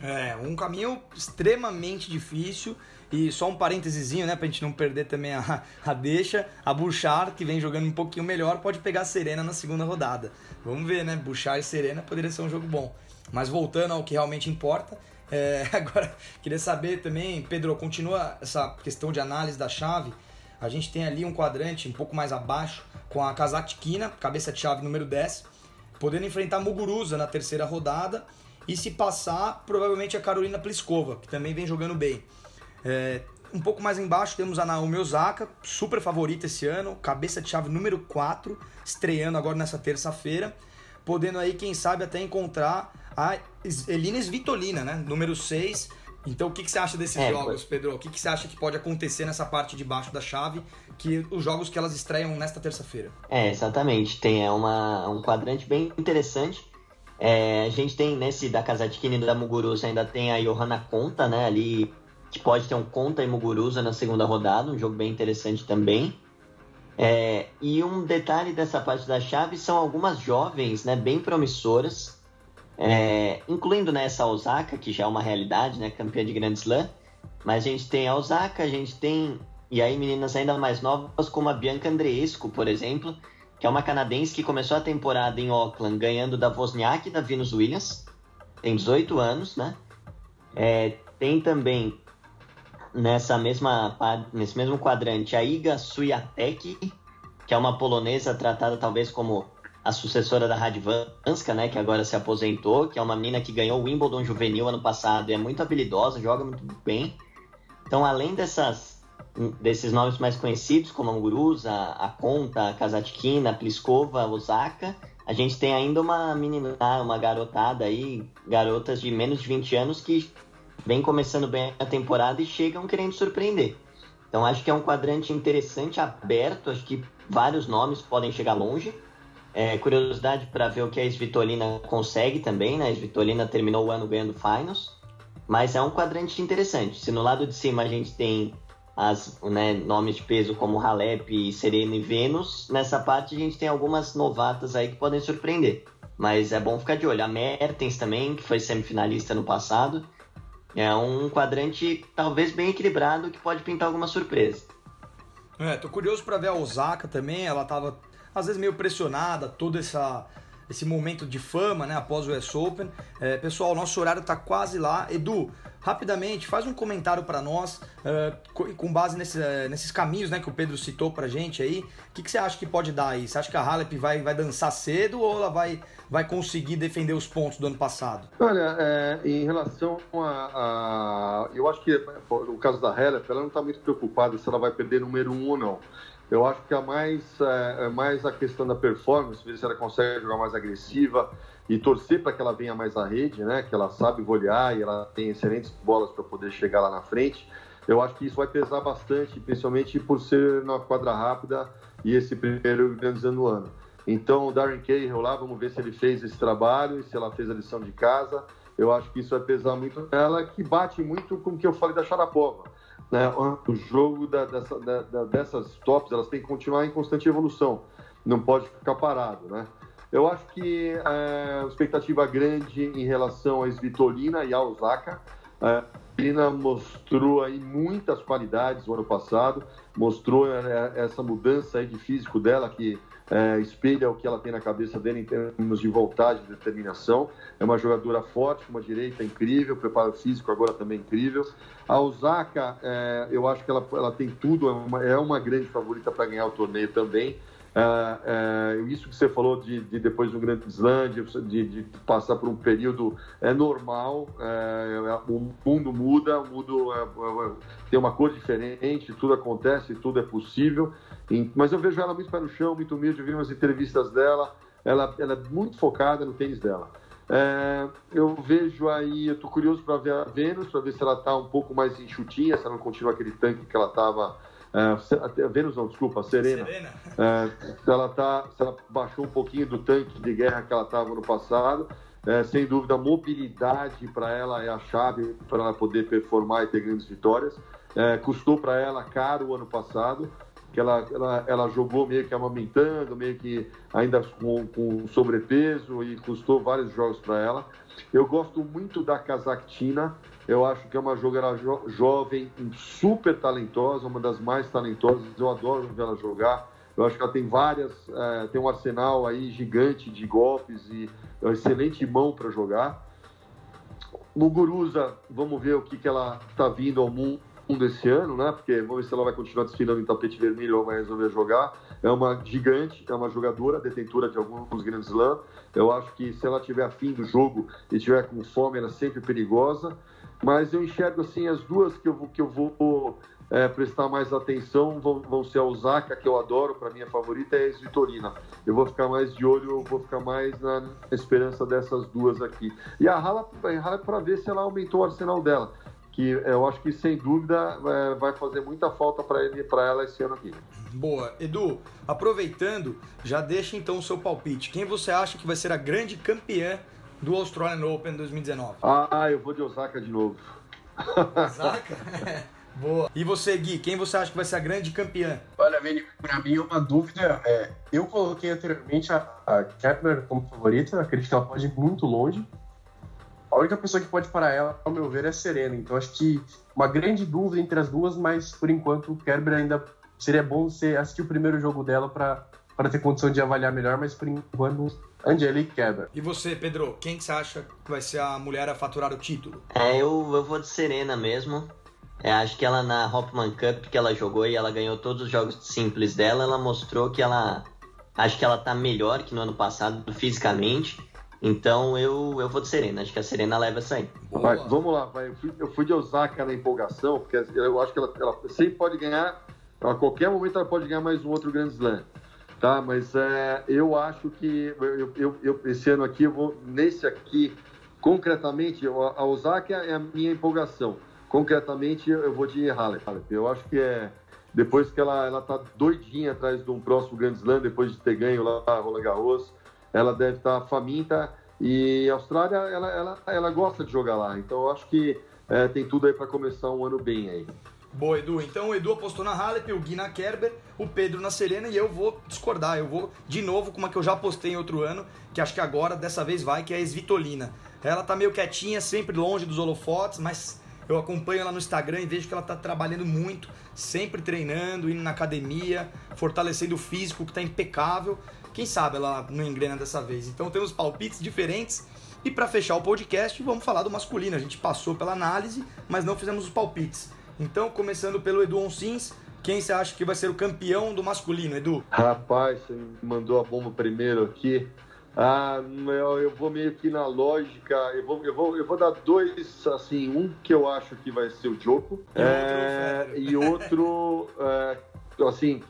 Speaker 1: É, um caminho extremamente difícil. E só um parênteses, né, pra gente não perder também a, a deixa. A Bouchard, que vem jogando um pouquinho melhor, pode pegar a Serena na segunda rodada. Vamos ver, né? Bouchard e Serena poderia ser um jogo bom. Mas voltando ao que realmente importa, é, [LAUGHS] agora queria saber também, Pedro, continua essa questão de análise da chave. A gente tem ali um quadrante um pouco mais abaixo com a Kazatkina, cabeça de chave número 10, podendo enfrentar Muguruza na terceira rodada e se passar, provavelmente a Carolina Pliskova, que também vem jogando bem. É, um pouco mais embaixo temos a Naomi Osaka, super favorita esse ano, cabeça de chave número 4, estreando agora nessa terça-feira, podendo aí, quem sabe, até encontrar a Elina Svitolina, né? Número 6. Então, o que, que você acha desses é, jogos, Pedro? O que, que você acha que pode acontecer nessa parte de baixo da chave, que os jogos que elas estreiam nesta terça-feira?
Speaker 4: É, exatamente. Tem é uma, um quadrante bem interessante. É, a gente tem nesse da Kazatkina e da Muguruza ainda tem a Johanna Conta, né? Ali que pode ter um Conta e Muguruza na segunda rodada, um jogo bem interessante também. É, e um detalhe dessa parte da chave são algumas jovens, né, bem promissoras, é, incluindo né, Osaka, que já é uma realidade, né, campeã de Grand Slam. Mas a gente tem a Osaka, a gente tem, e aí meninas ainda mais novas, como a Bianca Andreescu, por exemplo, que é uma canadense que começou a temporada em Auckland ganhando da Wozniak e da Venus Williams. Tem 18 anos, né? É, tem também nessa mesma, nesse mesmo quadrante a Iga Swiatek, que é uma polonesa tratada talvez como a sucessora da Radvanska, né, que agora se aposentou, que é uma menina que ganhou o Wimbledon juvenil ano passado e é muito habilidosa, joga muito bem. Então, além dessas desses nomes mais conhecidos, como a Muguruza, a Conta, a Kazatkina, a Pliskova, a Osaka, a gente tem ainda uma menina, uma garotada aí, garotas de menos de 20 anos que vem começando bem a temporada e chegam querendo surpreender. Então acho que é um quadrante interessante, aberto, acho que vários nomes podem chegar longe. É, curiosidade para ver o que a Svitolina consegue também, né? A Svitolina terminou o ano ganhando finals, mas é um quadrante interessante. Se no lado de cima a gente tem as né, nomes de peso como Halep, Serena e Vênus, nessa parte a gente tem algumas novatas aí que podem surpreender. Mas é bom ficar de olho. A Mertens também, que foi semifinalista no passado. É um quadrante talvez bem equilibrado que pode pintar alguma surpresa.
Speaker 1: É, tô curioso para ver a Osaka também. Ela tava às vezes meio pressionada, toda essa esse momento de fama, né, após o US Open. É, pessoal, nosso horário está quase lá. Edu, rapidamente, faz um comentário para nós, uh, com base nesse, uh, nesses caminhos né, que o Pedro citou para gente aí. O que, que, você acha que pode dar aí? Você acha que a Halep vai, vai dançar cedo ou ela vai, vai conseguir defender os pontos do ano passado?
Speaker 2: Olha, é, em relação a, a, Eu acho que o caso da Halep, ela não está muito preocupada se ela vai perder número um ou não. Eu acho que a mais, é, é, mais a questão da performance, ver se ela consegue jogar mais agressiva e torcer para que ela venha mais à rede, né? Que ela sabe golear e ela tem excelentes bolas para poder chegar lá na frente. Eu acho que isso vai pesar bastante, principalmente por ser na quadra rápida e esse primeiro organizando o ano. Então, o Darren Cahill lá, vamos ver se ele fez esse trabalho e se ela fez a lição de casa. Eu acho que isso vai pesar muito nela, que bate muito com o que eu falei da Sharapova né, o jogo da, dessa, da, dessas tops elas têm que continuar em constante evolução, não pode ficar parado, né? Eu acho que é, expectativa grande em relação a Svitolina e a Osaka. É, Serena mostrou aí muitas qualidades no ano passado, mostrou é, essa mudança aí de físico dela que é, espelha o que ela tem na cabeça dele em termos de vontade e determinação. É uma jogadora forte, uma direita incrível, preparo físico agora também incrível. A Osaka, é, eu acho que ela, ela tem tudo, é uma, é uma grande favorita para ganhar o torneio também. É, é, isso que você falou de, de depois do Grande Slam, de, de, passar por um período é normal, é, o mundo muda, o mundo tem uma cor diferente, tudo acontece, tudo é possível. E, mas eu vejo ela muito para o chão, muito humilde, eu vi umas entrevistas dela, ela, ela é muito focada no tênis dela. eu vejo aí, eu estou curioso para ver a Vênus, para ver se ela está um pouco mais enxutinha, se ela não continua aquele tanque que ela estava Uh, Vênus não, desculpa, Serena. Serena. Uh, se, ela tá, se ela baixou um pouquinho do tanque de guerra que ela estava no passado, uh, sem dúvida a mobilidade para ela é a chave para ela poder performar e ter grandes vitórias. custou para ela caro o ano passado, que ela, ela, ela, jogou meio que amamentando, meio que ainda com, com sobrepeso e custou vários jogos para ela. Eu gosto muito da Kazakhtina, eu acho que é uma jogadora jo jovem, super talentosa, uma das mais talentosas. Eu adoro ver ela jogar. Eu acho que ela tem várias, é, tem um arsenal aí gigante de golpes e uma excelente mão para jogar. Muguruza, vamos ver o que, que ela está vindo ao mundo esse ano, né? Porque vamos ver se ela vai continuar desfilando em tapete vermelho ou vai resolver jogar. É uma gigante, é uma jogadora, detentora de alguns grandes Slam. Eu acho que se ela tiver afim do jogo e tiver com fome, ela é sempre perigosa. Mas eu enxergo assim as duas que eu vou, que eu vou é, prestar mais atenção vão, vão ser a Osaka, que eu adoro, para mim a favorita é a Svitolina. Eu vou ficar mais de olho, eu vou ficar mais na esperança dessas duas aqui. E a Hala, é para ver se ela aumentou o arsenal dela que eu acho que sem dúvida é, vai fazer muita falta para ele para ela esse ano aqui.
Speaker 1: Boa, Edu, aproveitando, já deixa então o seu palpite. Quem você acha que vai ser a grande campeã do Australian Open 2019?
Speaker 2: Ah, eu vou de Osaka de novo.
Speaker 1: Osaka? [LAUGHS] Boa. E você, Gui, quem você acha que vai ser a grande campeã?
Speaker 3: Olha, Vini, pra mim é uma dúvida. É, eu coloquei anteriormente a, a Kepler como favorita, acredito que ela pode ir muito longe. A única pessoa que pode parar ela, ao meu ver, é a Serena. Então acho que uma grande dúvida entre as duas, mas por enquanto o Kerber ainda seria bom você assistir o primeiro jogo dela para ter condição de avaliar melhor, mas por enquanto Angelique Kerber.
Speaker 1: E você, Pedro, quem que você acha que vai ser a mulher a faturar o título?
Speaker 4: É, eu, eu vou de Serena mesmo. É, acho que ela na Hopman Cup que ela jogou e ela ganhou todos os jogos simples dela, ela mostrou que ela acho que ela tá melhor que no ano passado fisicamente. Então eu, eu vou de Serena, acho que a Serena leva essa aí.
Speaker 2: Vai, vamos lá, vai. Eu, fui, eu fui de Osaka na empolgação, porque eu acho que ela, ela sempre pode ganhar, a qualquer momento ela pode ganhar mais um outro Grand Slam tá? Mas é, eu acho que eu, eu, eu, esse ano aqui eu vou nesse aqui concretamente a Osaka é a minha empolgação. Concretamente eu vou de Halep. Eu acho que é depois que ela ela tá doidinha atrás de um próximo Grand Slam depois de ter ganho lá a Roland Garros, ela deve estar tá faminta e a Austrália ela, ela, ela gosta de jogar lá. Então eu acho que é, tem tudo aí para começar um ano bem aí.
Speaker 1: Boa, Edu. Então o Edu apostou na Halep, o Gui na Kerber, o Pedro na Serena e eu vou discordar. Eu vou de novo com uma que eu já apostei em outro ano, que acho que agora, dessa vez, vai, que é a Svitolina. Ela tá meio quietinha, sempre longe dos holofotes, mas eu acompanho ela no Instagram e vejo que ela tá trabalhando muito, sempre treinando, indo na academia, fortalecendo o físico, que tá impecável. Quem sabe ela não engrena dessa vez. Então temos palpites diferentes. E para fechar o podcast, vamos falar do masculino. A gente passou pela análise, mas não fizemos os palpites. Então, começando pelo Edu Onsins, quem você acha que vai ser o campeão do masculino, Edu?
Speaker 2: Rapaz, você me mandou a bomba primeiro aqui. Ah, eu, eu vou meio que na lógica, eu vou, eu, vou, eu vou dar dois, assim, um que eu acho que vai ser o Joko, e, é, outro, e outro é, assim,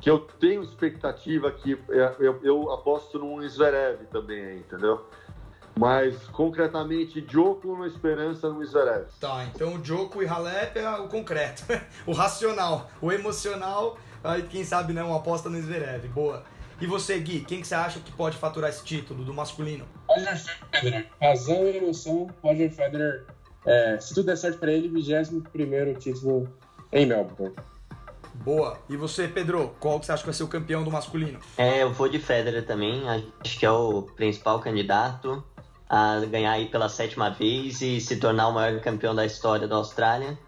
Speaker 2: que eu tenho expectativa que é, eu, eu aposto num Zverev também, entendeu? Mas, concretamente, Joko na esperança no Zverev.
Speaker 1: Tá, então o Joko e Halep é o concreto, [LAUGHS] o racional, o emocional, aí quem sabe não, né, uma aposta no Zverev. Boa. E você, Gui, quem que você acha que pode faturar esse título do masculino?
Speaker 3: Roger Federer. Razão e emoção, Roger Federer. É, se tudo der certo para ele, 21 título em Melbourne.
Speaker 1: Boa. E você, Pedro, qual que você acha que vai ser o campeão do masculino?
Speaker 4: É, eu vou de Federer também. Acho que é o principal candidato. A ganhar aí pela sétima vez e se tornar o maior campeão da história da Austrália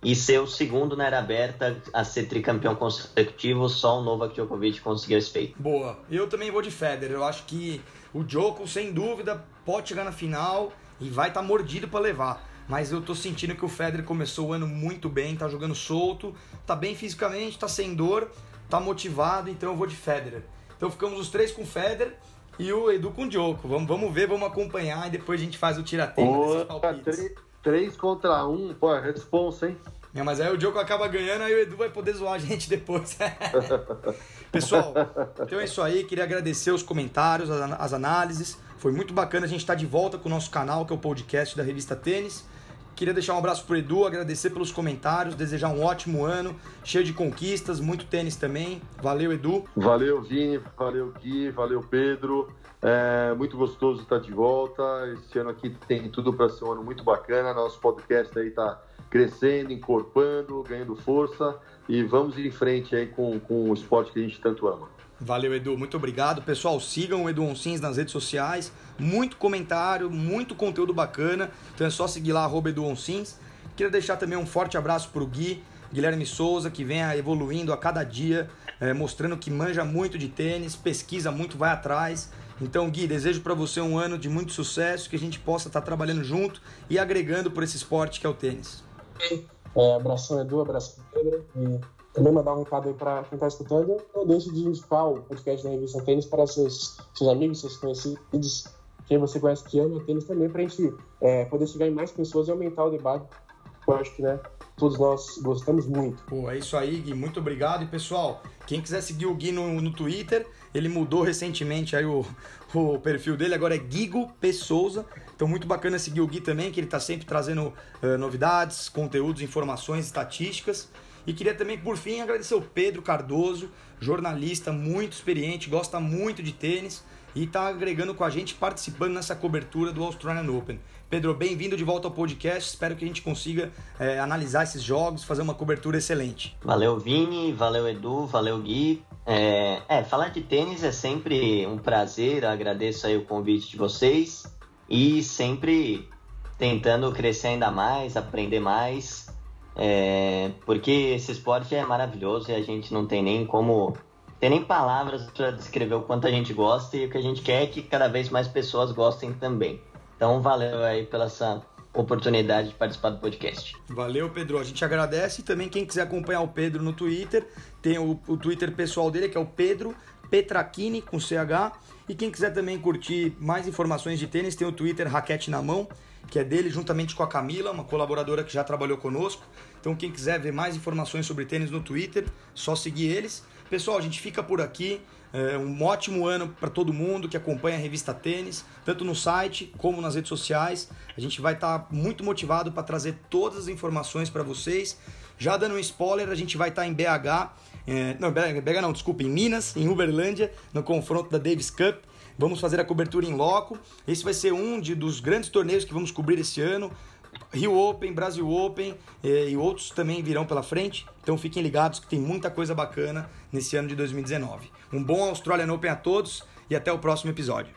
Speaker 4: e ser o segundo na era aberta a ser tricampeão consecutivo, só o Novak Djokovic conseguiu esse feito.
Speaker 1: Boa. Eu também vou de Federer. Eu acho que o Djoko, sem dúvida, pode chegar na final e vai estar tá mordido para levar. Mas eu tô sentindo que o Federer começou o ano muito bem, tá jogando solto, tá bem fisicamente, tá sem dor, tá motivado, então eu vou de Federer. Então ficamos os três com o Federer e o Edu com o Djoko. Vamos, vamos ver, vamos acompanhar e depois a gente faz o tiratempo
Speaker 2: desses Três contra um, pô, é responsa, hein?
Speaker 1: É, mas aí o Diogo acaba ganhando, aí o Edu vai poder zoar a gente depois. [LAUGHS] Pessoal, então é isso aí. Queria agradecer os comentários, as análises. Foi muito bacana a gente estar tá de volta com o nosso canal, que é o podcast da revista Tênis. Queria deixar um abraço pro Edu, agradecer pelos comentários, desejar um ótimo ano, cheio de conquistas, muito tênis também. Valeu, Edu.
Speaker 2: Valeu, Vini, valeu, Gui, valeu, Pedro. É muito gostoso estar de volta. Esse ano aqui tem tudo para ser um ano muito bacana. Nosso podcast aí está crescendo, encorpando, ganhando força e vamos ir em frente aí com, com o esporte que a gente tanto ama.
Speaker 1: Valeu, Edu. Muito obrigado. Pessoal, sigam o Edu Onsins nas redes sociais. Muito comentário, muito conteúdo bacana. Então é só seguir lá, arroba Edu Onsins. Queria deixar também um forte abraço para o Gui, Guilherme Souza, que vem evoluindo a cada dia, é, mostrando que manja muito de tênis, pesquisa muito, vai atrás. Então, Gui, desejo para você um ano de muito sucesso, que a gente possa estar tá trabalhando junto e agregando por esse esporte que é o tênis.
Speaker 3: É, abração, Edu, abraço, Pedro. E também mandar um recado aí para quem está escutando, não deixe de indicar o podcast da revista Tênis para seus, seus amigos, seus conhecidos, quem você conhece que ama tênis também, para a gente é, poder chegar em mais pessoas e aumentar o debate. Eu acho que né, todos nós gostamos muito.
Speaker 1: Pô, é isso aí, Gui. Muito obrigado. E pessoal, quem quiser seguir o Gui no, no Twitter, ele mudou recentemente aí o, o perfil dele, agora é Guigo P. Souza. Então, muito bacana seguir o Gui também, que ele está sempre trazendo uh, novidades, conteúdos, informações, estatísticas. E queria também, por fim, agradecer o Pedro Cardoso, jornalista muito experiente, gosta muito de tênis e está agregando com a gente, participando nessa cobertura do Australian Open. Pedro, bem-vindo de volta ao podcast. Espero que a gente consiga é, analisar esses jogos, fazer uma cobertura excelente.
Speaker 4: Valeu, Vini, valeu, Edu, valeu, Gui. É, é, falar de tênis é sempre um prazer, agradeço aí o convite de vocês e sempre tentando crescer ainda mais, aprender mais. É, porque esse esporte é maravilhoso e a gente não tem nem como. Tem nem palavras para descrever o quanto a gente gosta e o que a gente quer é que cada vez mais pessoas gostem também. Então, valeu aí pela essa oportunidade de participar do podcast.
Speaker 1: Valeu, Pedro. A gente agradece. E também quem quiser acompanhar o Pedro no Twitter, tem o, o Twitter pessoal dele, que é o Pedro Petrachini, com CH. E quem quiser também curtir mais informações de tênis, tem o Twitter Raquete na Mão que é dele, juntamente com a Camila, uma colaboradora que já trabalhou conosco. Então, quem quiser ver mais informações sobre tênis no Twitter, só seguir eles. Pessoal, a gente fica por aqui. É um ótimo ano para todo mundo que acompanha a revista Tênis, tanto no site como nas redes sociais. A gente vai estar tá muito motivado para trazer todas as informações para vocês. Já dando um spoiler, a gente vai estar tá em BH, é, não, BH não, desculpa, em Minas, em Uberlândia, no confronto da Davis Cup. Vamos fazer a cobertura em loco. Esse vai ser um de, dos grandes torneios que vamos cobrir esse ano. Rio Open, Brasil Open eh, e outros também virão pela frente. Então fiquem ligados que tem muita coisa bacana nesse ano de 2019. Um bom Australian Open a todos e até o próximo episódio.